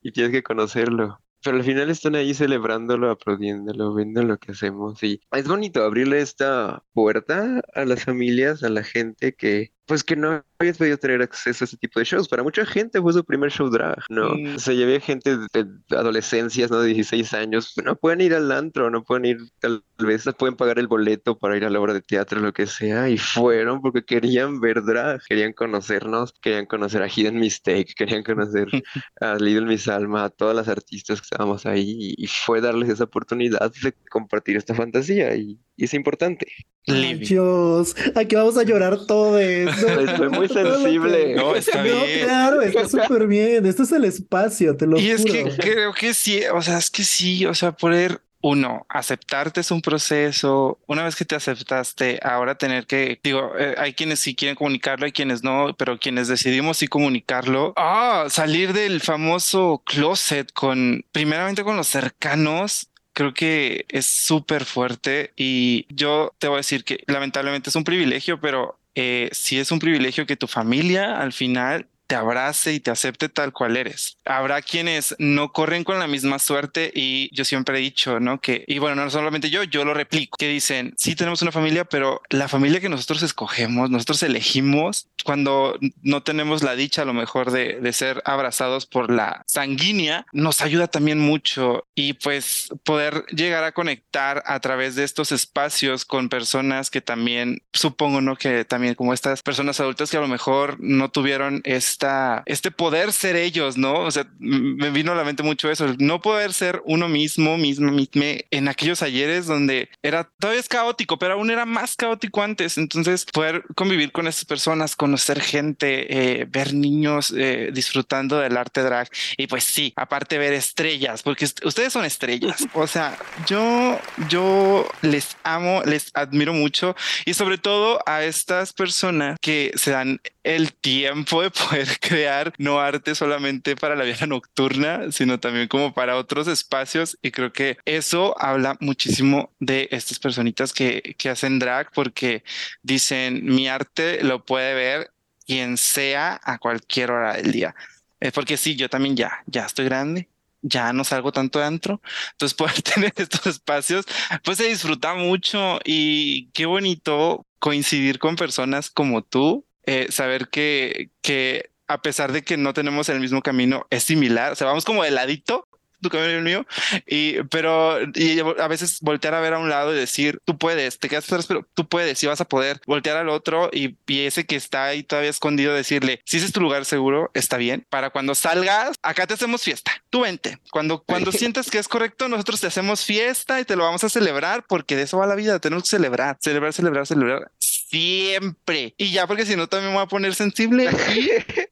A: y tienes que conocerlo. Pero al final están ahí celebrándolo, aplaudiéndolo, viendo lo que hacemos y es bonito abrirle esta puerta a las familias, a la gente que pues que no habías podido tener acceso a ese tipo de shows. Para mucha gente fue su primer show drag, ¿no? Mm. O sea, ya había gente de, adolescencias, ¿no? De 16 años, no pueden ir al antro, no pueden ir, tal vez pueden pagar el boleto para ir a la obra de teatro, lo que sea, y fueron porque querían ver drag, querían conocernos, querían conocer a Hidden Mistake, querían conocer a Little Miss Alma, a todas las artistas que estábamos ahí, y fue darles esa oportunidad de compartir esta fantasía, y y es importante.
D: Dios, aquí vamos a llorar todos.
A: Estoy muy sensible.
B: No, está bien.
D: claro, está súper bien. Este es el espacio, te lo juro.
B: Y es que creo que sí, o sea, es que sí, o sea, poder uno, aceptarte es un proceso. Una vez que te aceptaste, ahora tener que, digo, eh, hay quienes sí quieren comunicarlo, hay quienes no, pero quienes decidimos sí comunicarlo, ah, salir del famoso closet con, primeramente con los cercanos, creo que es súper fuerte y yo te voy a decir que lamentablemente es un privilegio, pero eh, sí es un privilegio que tu familia al final te abrace y te acepte tal cual eres. Habrá quienes no corren con la misma suerte y yo siempre he dicho, ¿no? Que, y bueno, no solamente yo, yo lo replico, que dicen, sí tenemos una familia, pero la familia que nosotros escogemos, nosotros elegimos cuando no tenemos la dicha a lo mejor de, de ser abrazados por la sanguínea, nos ayuda también mucho y pues poder llegar a conectar a través de estos espacios con personas que también, supongo, ¿no? Que también como estas personas adultas que a lo mejor no tuvieron este este poder ser ellos, ¿no? O sea, me vino a la mente mucho eso, el no poder ser uno mismo, mismo, mismo, en aquellos ayeres donde era todavía es caótico, pero aún era más caótico antes. Entonces, poder convivir con esas personas, conocer gente, eh, ver niños eh, disfrutando del arte drag y pues sí, aparte ver estrellas, porque ustedes son estrellas. O sea, yo, yo les amo, les admiro mucho y sobre todo a estas personas que se dan el tiempo de poder crear no arte solamente para la vida nocturna, sino también como para otros espacios. Y creo que eso habla muchísimo de estas personitas que, que hacen drag porque dicen mi arte lo puede ver quien sea a cualquier hora del día. Es porque sí, yo también ya, ya estoy grande, ya no salgo tanto de antro. Entonces, poder tener estos espacios, pues se disfruta mucho y qué bonito coincidir con personas como tú, eh, saber que, que a pesar de que no tenemos el mismo camino, es similar. O sea, vamos como de ladito, tu camino y el mío, y, pero y a veces voltear a ver a un lado y decir, tú puedes, te quedas atrás, pero tú puedes y vas a poder voltear al otro y, y ese que está ahí todavía escondido, decirle, si ese es tu lugar seguro, está bien, para cuando salgas, acá te hacemos fiesta, tú vente, cuando, cuando sientas que es correcto, nosotros te hacemos fiesta y te lo vamos a celebrar, porque de eso va la vida, tenemos que celebrar, celebrar, celebrar, celebrar siempre. Y ya, porque si no, también me voy a poner sensible.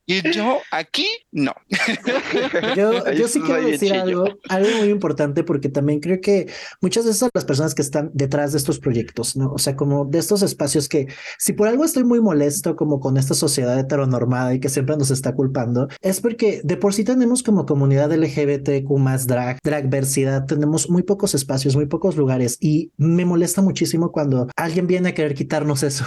B: Y, yo aquí, no.
D: Yo, yo sí quiero decir algo, algo muy importante, porque también creo que muchas de esas las personas que están detrás de estos proyectos, ¿no? O sea, como de estos espacios que, si por algo estoy muy molesto, como con esta sociedad heteronormada y que siempre nos está culpando, es porque de por sí tenemos como comunidad LGBTQ más drag, dragversidad, tenemos muy pocos espacios, muy pocos lugares y me molesta muchísimo cuando alguien viene a querer quitarnos eso.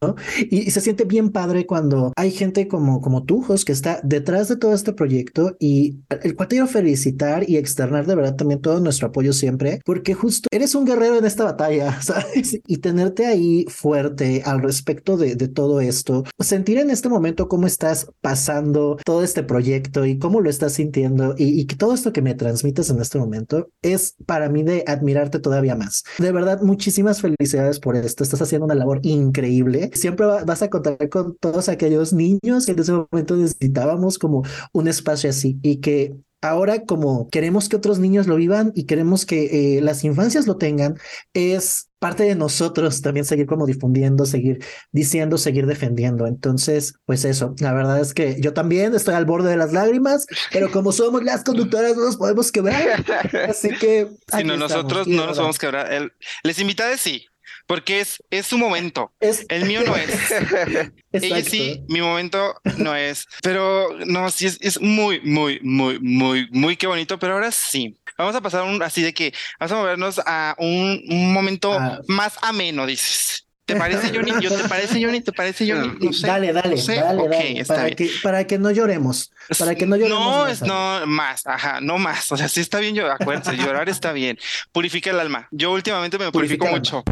D: ¿no? Y, se siente bien padre cuando hay gente como, como tú, Jos, que está detrás de todo este proyecto y el cual te quiero felicitar y externar de verdad también todo nuestro apoyo siempre, porque justo eres un guerrero en esta batalla, ¿sabes? Y tenerte ahí fuerte al respecto de, de todo esto, sentir en este momento cómo estás pasando todo este proyecto y cómo lo estás sintiendo y, y todo esto que me transmites en este momento es para mí de admirarte todavía más. De verdad, muchísimas felicidades por esto. Estás haciendo una labor increíble siempre vas a contar con todos aquellos niños que en ese momento necesitábamos como un espacio así y que ahora como queremos que otros niños lo vivan y queremos que eh, las infancias lo tengan, es parte de nosotros también seguir como difundiendo, seguir diciendo, seguir defendiendo. Entonces, pues eso, la verdad es que yo también estoy al borde de las lágrimas, pero como somos las conductoras no nos podemos quebrar. Así que...
B: Si no, nosotros no nos podemos quebrar. El, les invitades sí, porque es, es su momento. El mío no es. Ella sí, mi momento no es. Pero no, sí es, es muy, muy, muy, muy, muy qué bonito. Pero ahora sí. Vamos a pasar un, así de que vamos a movernos a un, un momento ah. más ameno, dices. ¿Te parece, Johnny? ¿Yo te parece, Johnny? ¿Te parece, Johnny?
D: No sé. Dale, dale, dale, dale. Para, Que, para que no lloremos. Para que no lloremos.
B: No, más, es, no, más. Ajá, no más. O sea, sí está bien, yo, acuérdense, llorar está bien. Purifica el alma. Yo últimamente me purifico mucho.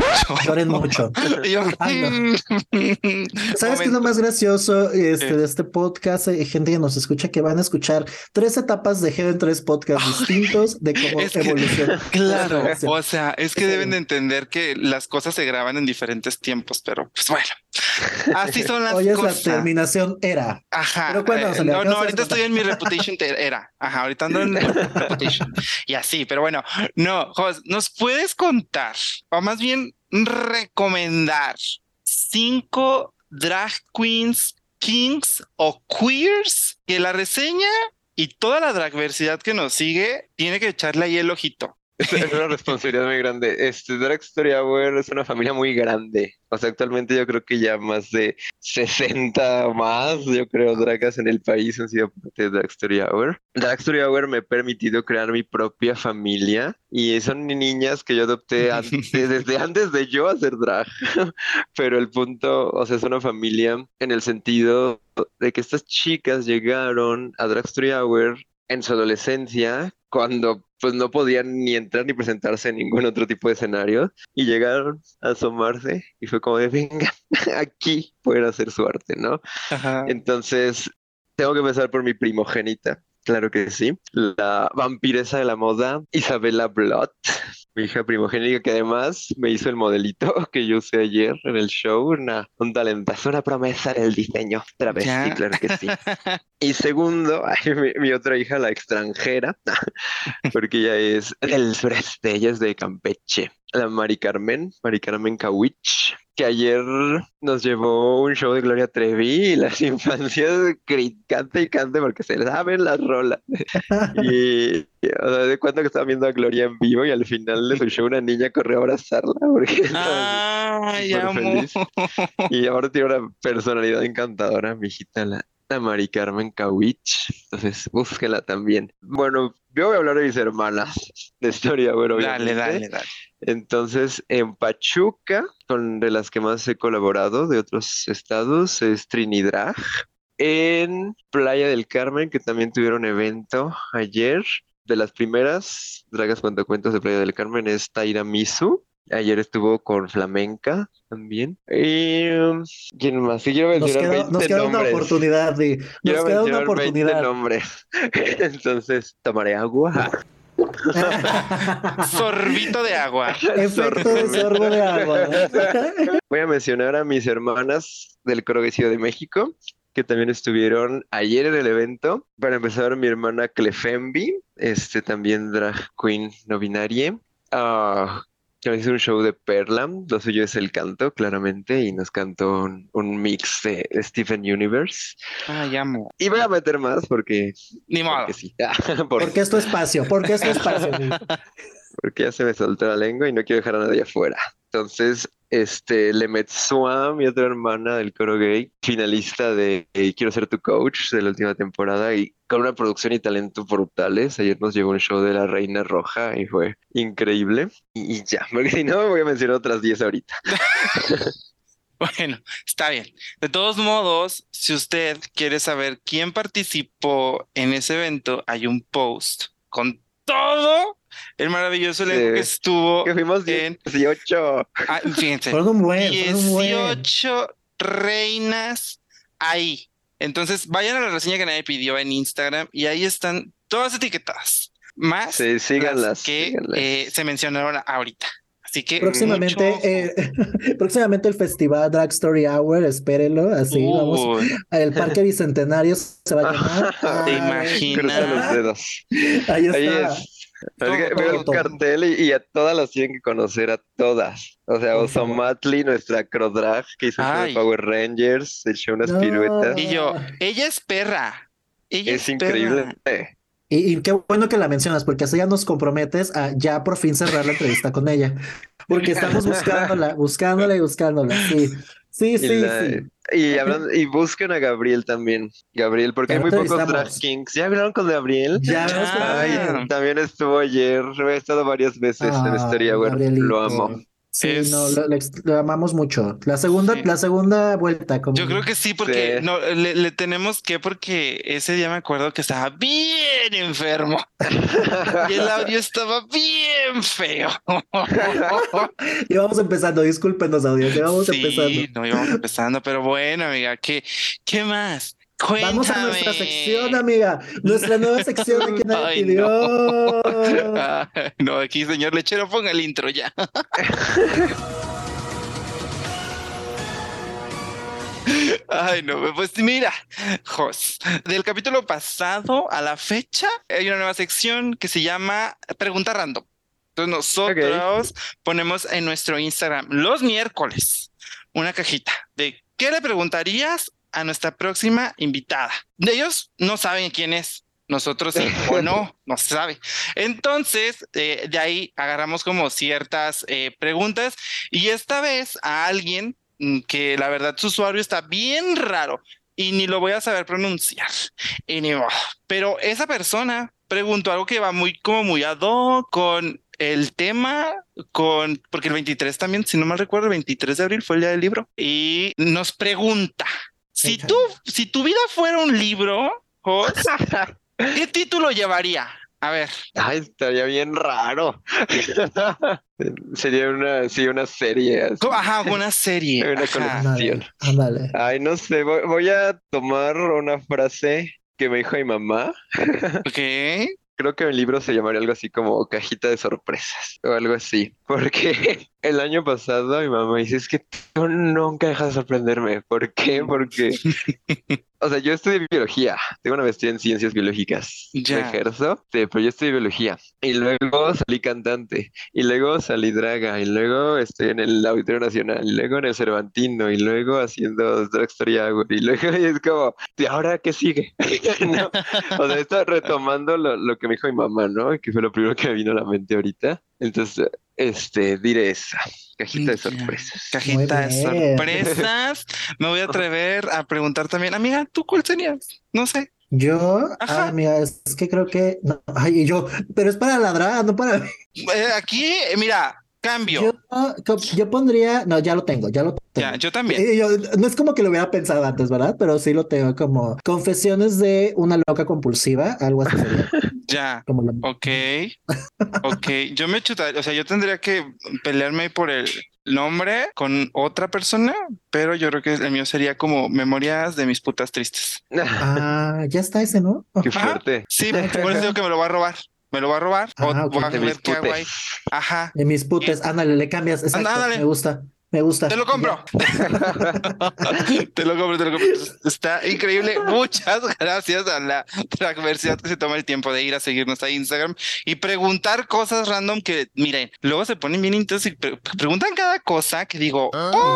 D: Lloren mucho. ¿Sabes qué es lo más gracioso este, de este podcast? Hay gente que nos escucha que van a escuchar tres etapas de Heaven, tres podcasts distintos de cómo evoluciona.
B: Claro. O sea, es que deben de entender que las cosas se graban en diferentes tiempos tiempos, pero pues bueno, así son las
D: Hoy
B: es
D: la terminación era.
B: Ajá. Eh, no, no, ahorita estoy en mi reputation era. Ajá, ahorita ando en reputation. Y así, pero bueno, no, Jos, ¿nos puedes contar o más bien recomendar cinco drag queens, kings o queers que la reseña y toda la dragversidad que nos sigue tiene que echarle ahí el ojito?
A: Es una responsabilidad muy grande. Este, Drag Story Hour es una familia muy grande. O sea, actualmente yo creo que ya más de 60 más, yo creo, dragas en el país han sido parte de Drag Story Hour. Drag Story Hour me ha permitido crear mi propia familia y son niñas que yo adopté antes, desde antes de yo hacer drag. Pero el punto, o sea, es una familia en el sentido de que estas chicas llegaron a Drag Story Hour en su adolescencia cuando pues no podían ni entrar ni presentarse en ningún otro tipo de escenario y llegaron a asomarse y fue como de venga, aquí pueden hacer su arte, ¿no? Entonces, tengo que empezar por mi primogénita, claro que sí, la vampiresa de la moda, Isabela Blood mi hija primogénica, que además me hizo el modelito que yo usé ayer en el show, una, un talentazo, una promesa en el diseño. Travesti, claro que sí. Y segundo, mi, otra hija, la extranjera, porque ella es del sureste, ella es de Campeche la Mari Carmen, Mari Carmen Kawich, que ayer nos llevó un show de Gloria Trevi y las infancias cante y cante porque se saben las rolas. y, o sea, de cuando que estaba viendo a Gloria en vivo y al final de su show una niña corrió a abrazarla porque
B: Ay,
A: feliz. Y ahora tiene una personalidad encantadora, mi hijita, la a Mari Carmen Kawich. Entonces, búsquela también. Bueno, yo voy a hablar de mis hermanas de historia, bueno,
B: Dale, dale, dale.
A: Entonces, en Pachuca, con de las que más he colaborado de otros estados, es Trinidad. En Playa del Carmen, que también tuvieron evento ayer. De las primeras dragas cuentacuentos de Playa del Carmen es Taira Misu. Ayer estuvo con Flamenca también. Y ¿quién más? Sí, quiero
D: Nos
A: mencionar
D: queda, nos
A: 20
D: queda una oportunidad, Di. Nos
A: Quiero
D: queda una
A: mencionar 20
D: oportunidad.
A: nombres. Entonces, tomaré agua.
B: Sorbito de agua.
D: Efecto de sorbo de agua.
A: Voy a mencionar a mis hermanas del Coro de Ciudad de México, que también estuvieron ayer en el evento. Para empezar, mi hermana Clefembi, este también drag queen no binaria. Ah, que hizo un show de Perla, lo suyo es el canto, claramente, y nos cantó un, un mix de Stephen Universe.
B: Ay, amo.
A: Y voy a meter más porque,
B: Ni modo.
A: porque sí, Por-
D: Porque es tu espacio, porque es tu espacio.
A: Porque ya se me soltó la lengua y no quiero dejar a nadie afuera. Entonces, este, Lemetsua, mi otra hermana del coro gay, finalista de eh, Quiero ser tu coach de la última temporada y con una producción y talento brutales. Ayer nos llegó un show de La Reina Roja y fue increíble. Y, y ya, porque si no, voy a mencionar otras 10 ahorita.
B: Bueno, está bien. De todos modos, si usted quiere saber quién participó en ese evento, hay un post con todo el maravilloso elenco que estuvo
A: Que fuimos
B: en...
A: 18.
B: Ah, fíjense,
D: Fueron un buen, fueron un buen.
B: 18 reinas ahí. Entonces, vayan a la reseña que nadie pidió en Instagram y ahí están todas etiquetadas. Más
A: Sí,
B: las
A: síganlas,
B: que
A: síganlas.
B: eh, se mencionaron ahorita. Así que
D: Próximamente,
B: mucho
D: eh, próximamente el festival Drag Story Hour, espérenlo, así vamos. El Parque Bicentenario se va a llamar.
A: ¿Te
B: ¿Te
D: Ay,
A: Cruza los
B: imaginas?
A: dedos.
D: Ahí
A: Ahí
D: está.
A: Es. Es que
D: Todo,
A: veo
D: todo,
A: el cartel y, y a todas las tienen que conocer, a todas. O sea. Osomatli, nuestra crodrag que hizo el show
B: Ay.
A: de Power Rangers, echó unas
D: No.
A: piruetas.
B: Y yo, ella es perra. Ella
A: Es
B: es perra.
A: increíble.
D: Y, y qué bueno que la mencionas, porque así ya nos comprometes a ya por fin cerrar la entrevista con ella. Porque estamos buscándola, buscándola y buscándola. Sí, sí,
A: Y,
D: sí,
A: la-
D: sí.
A: y hablando- y busquen a Gabriel también. Gabriel, porque hay muy pocos drag kings. ¿Ya hablaron con Gabriel?
D: Ya, con
A: Ay,
D: Gabriel.
A: también estuvo ayer. He estado varias veces en
D: Ah,
A: Historia Web.
D: Gabrielito.
A: Lo amo.
D: Sí,
B: Es-
D: no, lo, lo ex- lo amamos mucho. La segunda,
B: Sí.
D: la segunda vuelta, como
B: Yo creo que sí, porque
A: Sí.
B: no le, le tenemos que, porque ese día me acuerdo que estaba bien enfermo y el audio estaba bien feo.
D: Y vamos empezando, discúlpenos, audiencia, vamos
B: Sí,
D: empezando.
B: no íbamos empezando, pero bueno, amiga, ¿qué, qué más? Cuéntame.
D: Vamos a nuestra sección, amiga. Nuestra nueva sección de que nadie
B: Ay,
D: pidió.
B: Ay, no, aquí, señor lechero, ponga el intro ya. Ay, no, pues mira, Jos, del capítulo pasado a la fecha hay una nueva sección que se llama Pregunta Random. Entonces nosotros ponemos en nuestro Instagram los miércoles una cajita de ¿qué le preguntarías a nuestra próxima invitada? De ellos no saben quién es. Nosotros sí o no, no se sabe. Entonces, eh, de ahí agarramos como ciertas eh, preguntas y esta vez a alguien mm, que la verdad su usuario está bien raro y ni lo voy a saber pronunciar. Y ni modo. Pero esa persona preguntó algo que va muy como muy ad hoc con el tema, con porque el 23 también, si no mal recuerdo, el 23 de abril fue el día del libro y nos pregunta si tú, si tu vida fuera un libro, Jos, ¿qué título llevaría? A ver,
A: Ay, estaría bien raro. Sería una, sí, una serie. así.
B: ajá, una serie.
A: Una
B: ajá.
A: colección. Ay, no sé, voy, voy a tomar una frase que me dijo mi mamá.
B: Ok.
A: Creo que el libro se llamaría algo así como Cajita de Sorpresas o algo así. Porque el año pasado mi mamá dice, es que tú nunca dejas de sorprenderme. ¿Por qué? Porque, o sea, yo estudié biología. Tengo una maestría en ciencias biológicas.
B: Ya.
A: ejerzo, sí, pero yo estudié biología. Y luego salí cantante. Y luego salí draga. Y luego estoy en el Auditorio Nacional. Y luego en el Cervantino. Y luego haciendo Drag Story Hour. Y luego y es como, ¿y ahora qué sigue? ¿No? O sea, está retomando lo, lo que me dijo mi mamá, ¿no? Que fue lo primero que me vino a la mente ahorita. Entonces, este, diré esa. Cajita de sorpresas.
B: Cajita de sorpresas. Me voy a atrever a preguntar también, amiga, ¿tú cuál serías? No sé.
D: Yo,
B: Ajá.
D: ah, mira, es que creo que, no, ay, yo, pero es para ladrar, no para
B: Eh, aquí, eh, mira, cambio.
D: Yo, yo pondría, no, ya lo tengo, ya lo tengo.
B: ya, yo también.
D: Eh, yo- no es como que lo hubiera pensado antes, ¿verdad? Pero sí lo tengo como confesiones de una loca compulsiva, algo así sería,
B: Ya.
D: como lo-
B: Ok. Ok. Yo me chutaría, o sea, yo tendría que pelearme por el nombre con otra persona, pero yo creo que el mío sería como memorias de mis putas tristes.
D: Ah, ya está ese, ¿no?
A: Qué fuerte.
B: Sí, por eso digo que me lo va a robar. Me lo va a robar. O
D: Ah, ok.
B: voy a
A: De
B: ver
A: mis
B: qué hago ahí.
A: putes.
B: Ajá.
D: De mis putes, ándale, le cambias, exacto,
B: Ándale.
D: me gusta, me gusta.
B: Te lo compro. te lo compro, te lo compro. Está increíble. Muchas gracias a la transversidad que se toma el tiempo de ir a seguirnos a Instagram y preguntar cosas random que, miren, luego se ponen bien intensos y pre- preguntan cada cosa que digo,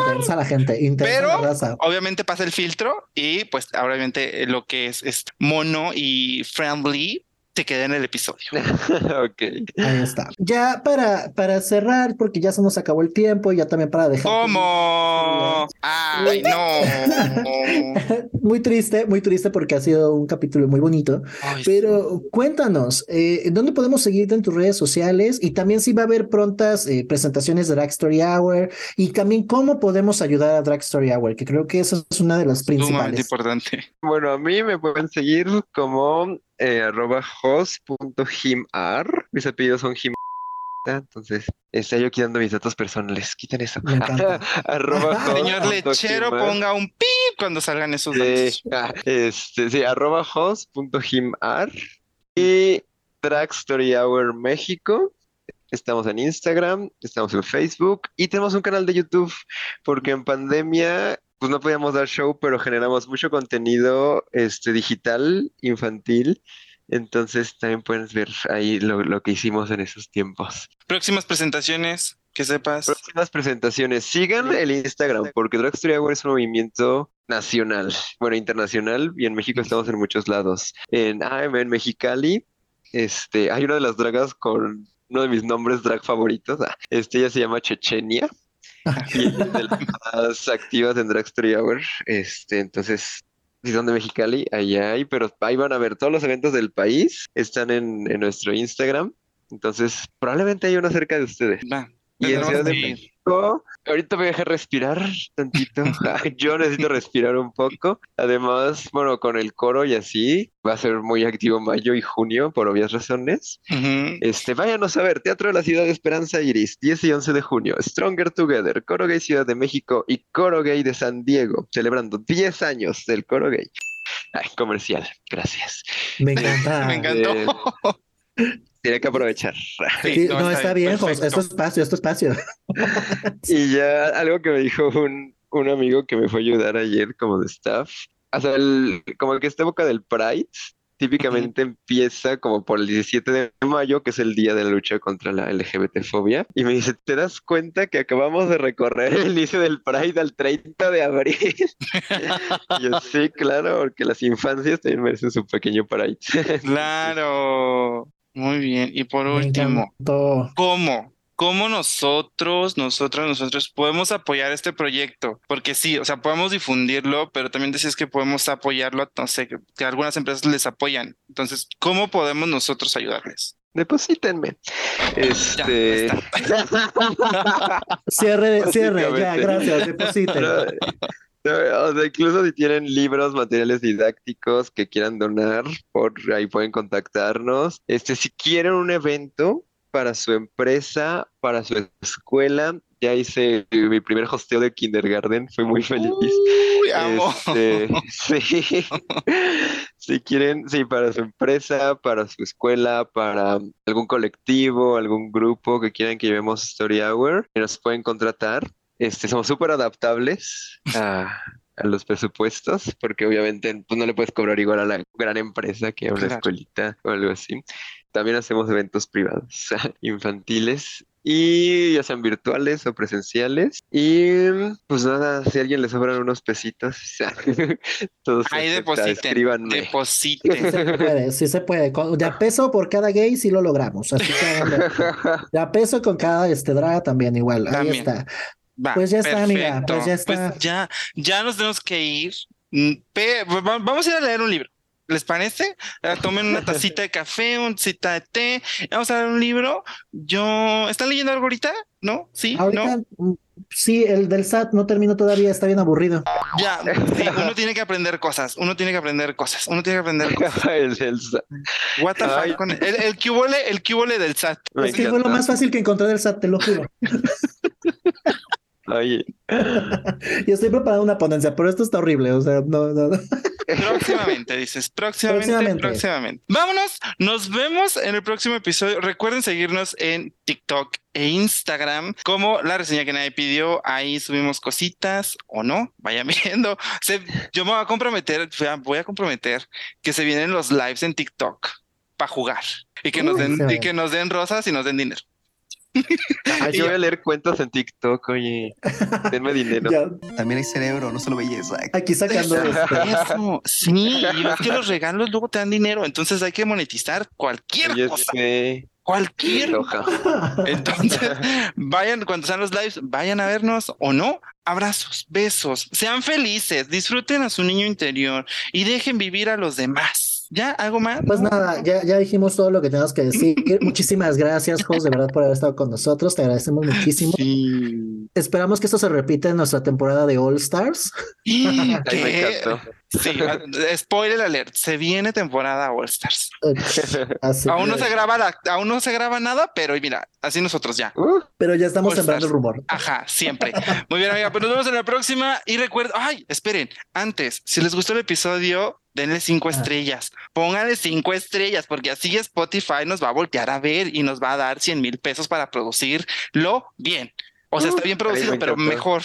D: Intensa la gente, intensa
B: Pero-
D: la raza.
B: obviamente pasa el filtro y pues obviamente lo que es, es mono y friendly te queda en el episodio.
A: ok.
D: Ahí está. Ya para, para cerrar, porque ya se nos acabó el tiempo, y ya también para dejar.
B: ¿Cómo? Ay, no.
D: Muy triste, muy triste porque ha sido un capítulo muy bonito.
B: Ay,
D: Pero cuéntanos, eh, ¿dónde podemos seguirte en tus redes sociales? Y también si va a haber prontas eh, presentaciones de Drag Story Hour y también cómo podemos ayudar a Drag Story Hour, que creo que eso es una de las
B: sumamente
D: principales.
B: importante.
A: Bueno, a mí me pueden seguir como eh, arroba host.himar. Mis apellidos son him. Entonces, está yo quitando mis datos personales. Quiten eso. Arroba host
B: Señor
A: punto
B: lechero,
A: himar.
B: ponga un pip cuando salgan esos datos.
A: ah, este, sí, arroba host.himar y Drag Story Hour México. Estamos en Instagram, estamos en Facebook y tenemos un canal de YouTube porque en pandemia pues no podíamos dar show, pero generamos mucho contenido este, digital, infantil. Entonces también puedes ver ahí lo, lo que hicimos en esos tiempos.
B: Próximas presentaciones, que sepas.
A: Próximas presentaciones. Sigan el Instagram porque Drag Story Hour es un movimiento nacional, bueno, internacional y en México estamos en muchos lados. En AM, en Mexicali, este, hay una de las dragas con uno de mis nombres drag favoritos. ah, Este, ella se llama Chechenia de las más activas en Drag Story Hour. Este, entonces, si son de Mexicali, allá hay, pero ahí van a ver todos los eventos del país, están en, en nuestro Instagram. Entonces, probablemente hay uno cerca de ustedes.
B: Va,
A: Y en Ciudad de México, ahorita voy a dejar respirar tantito. Yo necesito respirar un poco. Además, bueno, con el coro y así, va a ser muy activo mayo y junio, por obvias razones. Este, váyanos a ver, Teatro de la Ciudad de Esperanza Iris, 10 y 11 de junio, Stronger Together, Coro Gay Ciudad de México y Coro Gay de San Diego, celebrando 10 años del Coro Gay. Ay, comercial, gracias.
D: Me encanta.
B: Me encantó.
A: Tiene que aprovechar.
D: Sí, no, está bien, Jos,
B: perfecto.
D: esto es espacio, esto es espacio.
A: Y ya algo que me dijo un, un amigo que me fue a ayudar ayer como de staff, o sea, el- como que esta época del Pride típicamente empieza como por el 17 de mayo, que es el día de la lucha contra la LGBT-fobia, y me dice, ¿te das cuenta que acabamos de recorrer el inicio del Pride al 30 de abril? Y yo, sí, claro, porque las infancias también merecen su pequeño Pride.
B: Claro. Muy bien. Y por
D: Me
B: último,
D: encantó.
B: ¿cómo? ¿Cómo nosotros, nosotros, nosotros podemos apoyar este proyecto? Porque sí, o sea, podemos difundirlo, pero también decías que podemos apoyarlo, no sé, que, que algunas empresas les apoyan. Entonces, ¿cómo podemos nosotros ayudarles?
A: Deposítenme. Este...
D: Cierre, cierre, ya, gracias, deposite.
A: O sea, incluso si tienen libros, materiales didácticos que quieran donar, por ahí pueden contactarnos. Este, si quieren un evento para su empresa, para su escuela, ya hice mi primer hosteo de kindergarten, fui muy feliz.
B: Uy, amo.
A: Este, sí. Si quieren, sí, para su empresa, para su escuela, para algún colectivo, algún grupo que quieran que llevemos Story Hour, nos pueden contratar. Este, somos súper adaptables a, a los presupuestos, porque obviamente pues, no le puedes cobrar igual a la gran empresa que a una
B: Claro.
A: escuelita o algo así. También hacemos eventos privados, infantiles. y ya sean virtuales o presenciales. Y pues nada, si a alguien le sobran unos pesitos, o sea, todos
B: Ahí depositen. Depositen.
D: Sí se puede, sí se puede. De a peso por cada gay sí lo logramos. Así que de a peso con cada este draga también igual. Ahí
B: También.
D: está.
B: Va,
D: Pues ya está, amiga,
B: perfecto.
D: pues ya está.
B: ya, ya nos tenemos que ir. Mm, vamos a ir a leer un libro. ¿Les parece? Eh, Tomen una tacita de café, una tacita de té. Vamos a leer un libro. Yo, ¿están leyendo algo ahorita? ¿No? ¿Sí?
D: Ahorita,
B: ¿No?
D: mm, sí, el del SAT no terminó todavía, está bien aburrido.
B: Ya, sí, uno tiene que aprender cosas. Uno tiene que aprender cosas. Uno tiene que aprender cosas.
A: el, el-
B: What the fuck con el, el cubole, el cubole del SAT.
D: Es que fue lo más fácil que encontré del SAT, te lo juro.
A: Oye,
D: Y estoy preparando una ponencia, pero esto está horrible. O sea, no, no. no.
B: Próximamente, dices. Próximamente,
D: Próximamente.
B: próximamente. Vámonos. Nos vemos en el próximo episodio. Recuerden seguirnos en TikTok e Instagram como la reseña que nadie pidió. Ahí subimos cositas o no. Vayan viendo. Se- yo me voy a comprometer, voy a comprometer que se vienen los lives en TikTok para jugar y que nos den, y que nos den rosas y nos den dinero.
A: Ah, yo voy a leer cuentos en TikTok, oye, denme dinero.
D: Ya,
H: También hay cerebro, no solo belleza.
D: aquí sacando
B: Eso, sí, y es que los regalos luego te dan dinero, entonces hay que monetizar cualquier
A: Oye,
B: cosa,
A: sí,
B: cualquier. Entonces, vayan, cuando sean los lives, vayan a vernos o no. Abrazos, besos, sean felices, disfruten a su niño interior y dejen vivir a los demás. ¿Ya? ¿Algo más?
D: Pues
B: ¿No?
D: nada, ya, ya dijimos todo lo que tenemos que decir. Muchísimas gracias, Jos, de verdad, por haber estado con nosotros. Te agradecemos muchísimo.
B: Sí.
D: Esperamos que esto se repita en nuestra temporada de All Stars.
A: Ay, me
B: ¿Qué?
A: encantó.
B: Sí, spoiler alert, se viene temporada All Stars.
D: Así
B: Aún no se graba la- aún no se graba nada, pero mira, así nosotros ya.
A: Uh,
D: Pero ya estamos
B: All
D: sembrando el rumor.
B: Ajá, siempre. Muy bien, amiga, pues nos vemos en la próxima. Y recuerden, ay, esperen, antes, si les gustó el episodio, denle cinco
D: Ah.
B: estrellas. Pónganle cinco estrellas, porque así Spotify nos va a voltear a ver y nos va a dar 100 mil pesos para producirlo bien. O sea, está bien producido, pero mejor.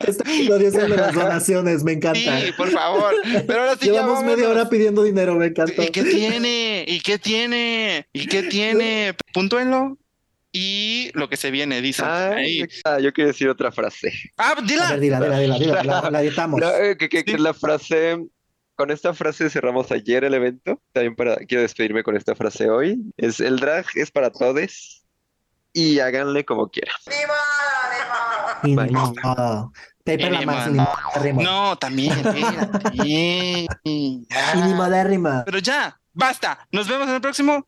D: Episodio es el de las donaciones, me encanta.
B: sí, por favor. Pero ahora sí, ya
D: Llevamos media hora pidiendo dinero, me encanta.
B: ¿Y qué tiene? ¿Y qué tiene? ¿Y qué tiene? Puntúenlo. Y lo que se viene, dicen.
A: ay,
B: Ahí.
A: ah, yo quiero decir otra frase.
B: Ah,
D: A
B: dila.
D: ver, dila, dila, dila, dila, la, la editamos.
A: No, eh, que, que- que
B: Sí.
A: la frase, con esta frase cerramos ayer el evento. También para, quiero despedirme con esta frase hoy. Es el drag es para todos y háganle como quieran.
D: Ni modo. Pepe la más.
B: No, también.
D: Y ni modérrimo.
B: Pero ya, basta. Nos vemos en el próximo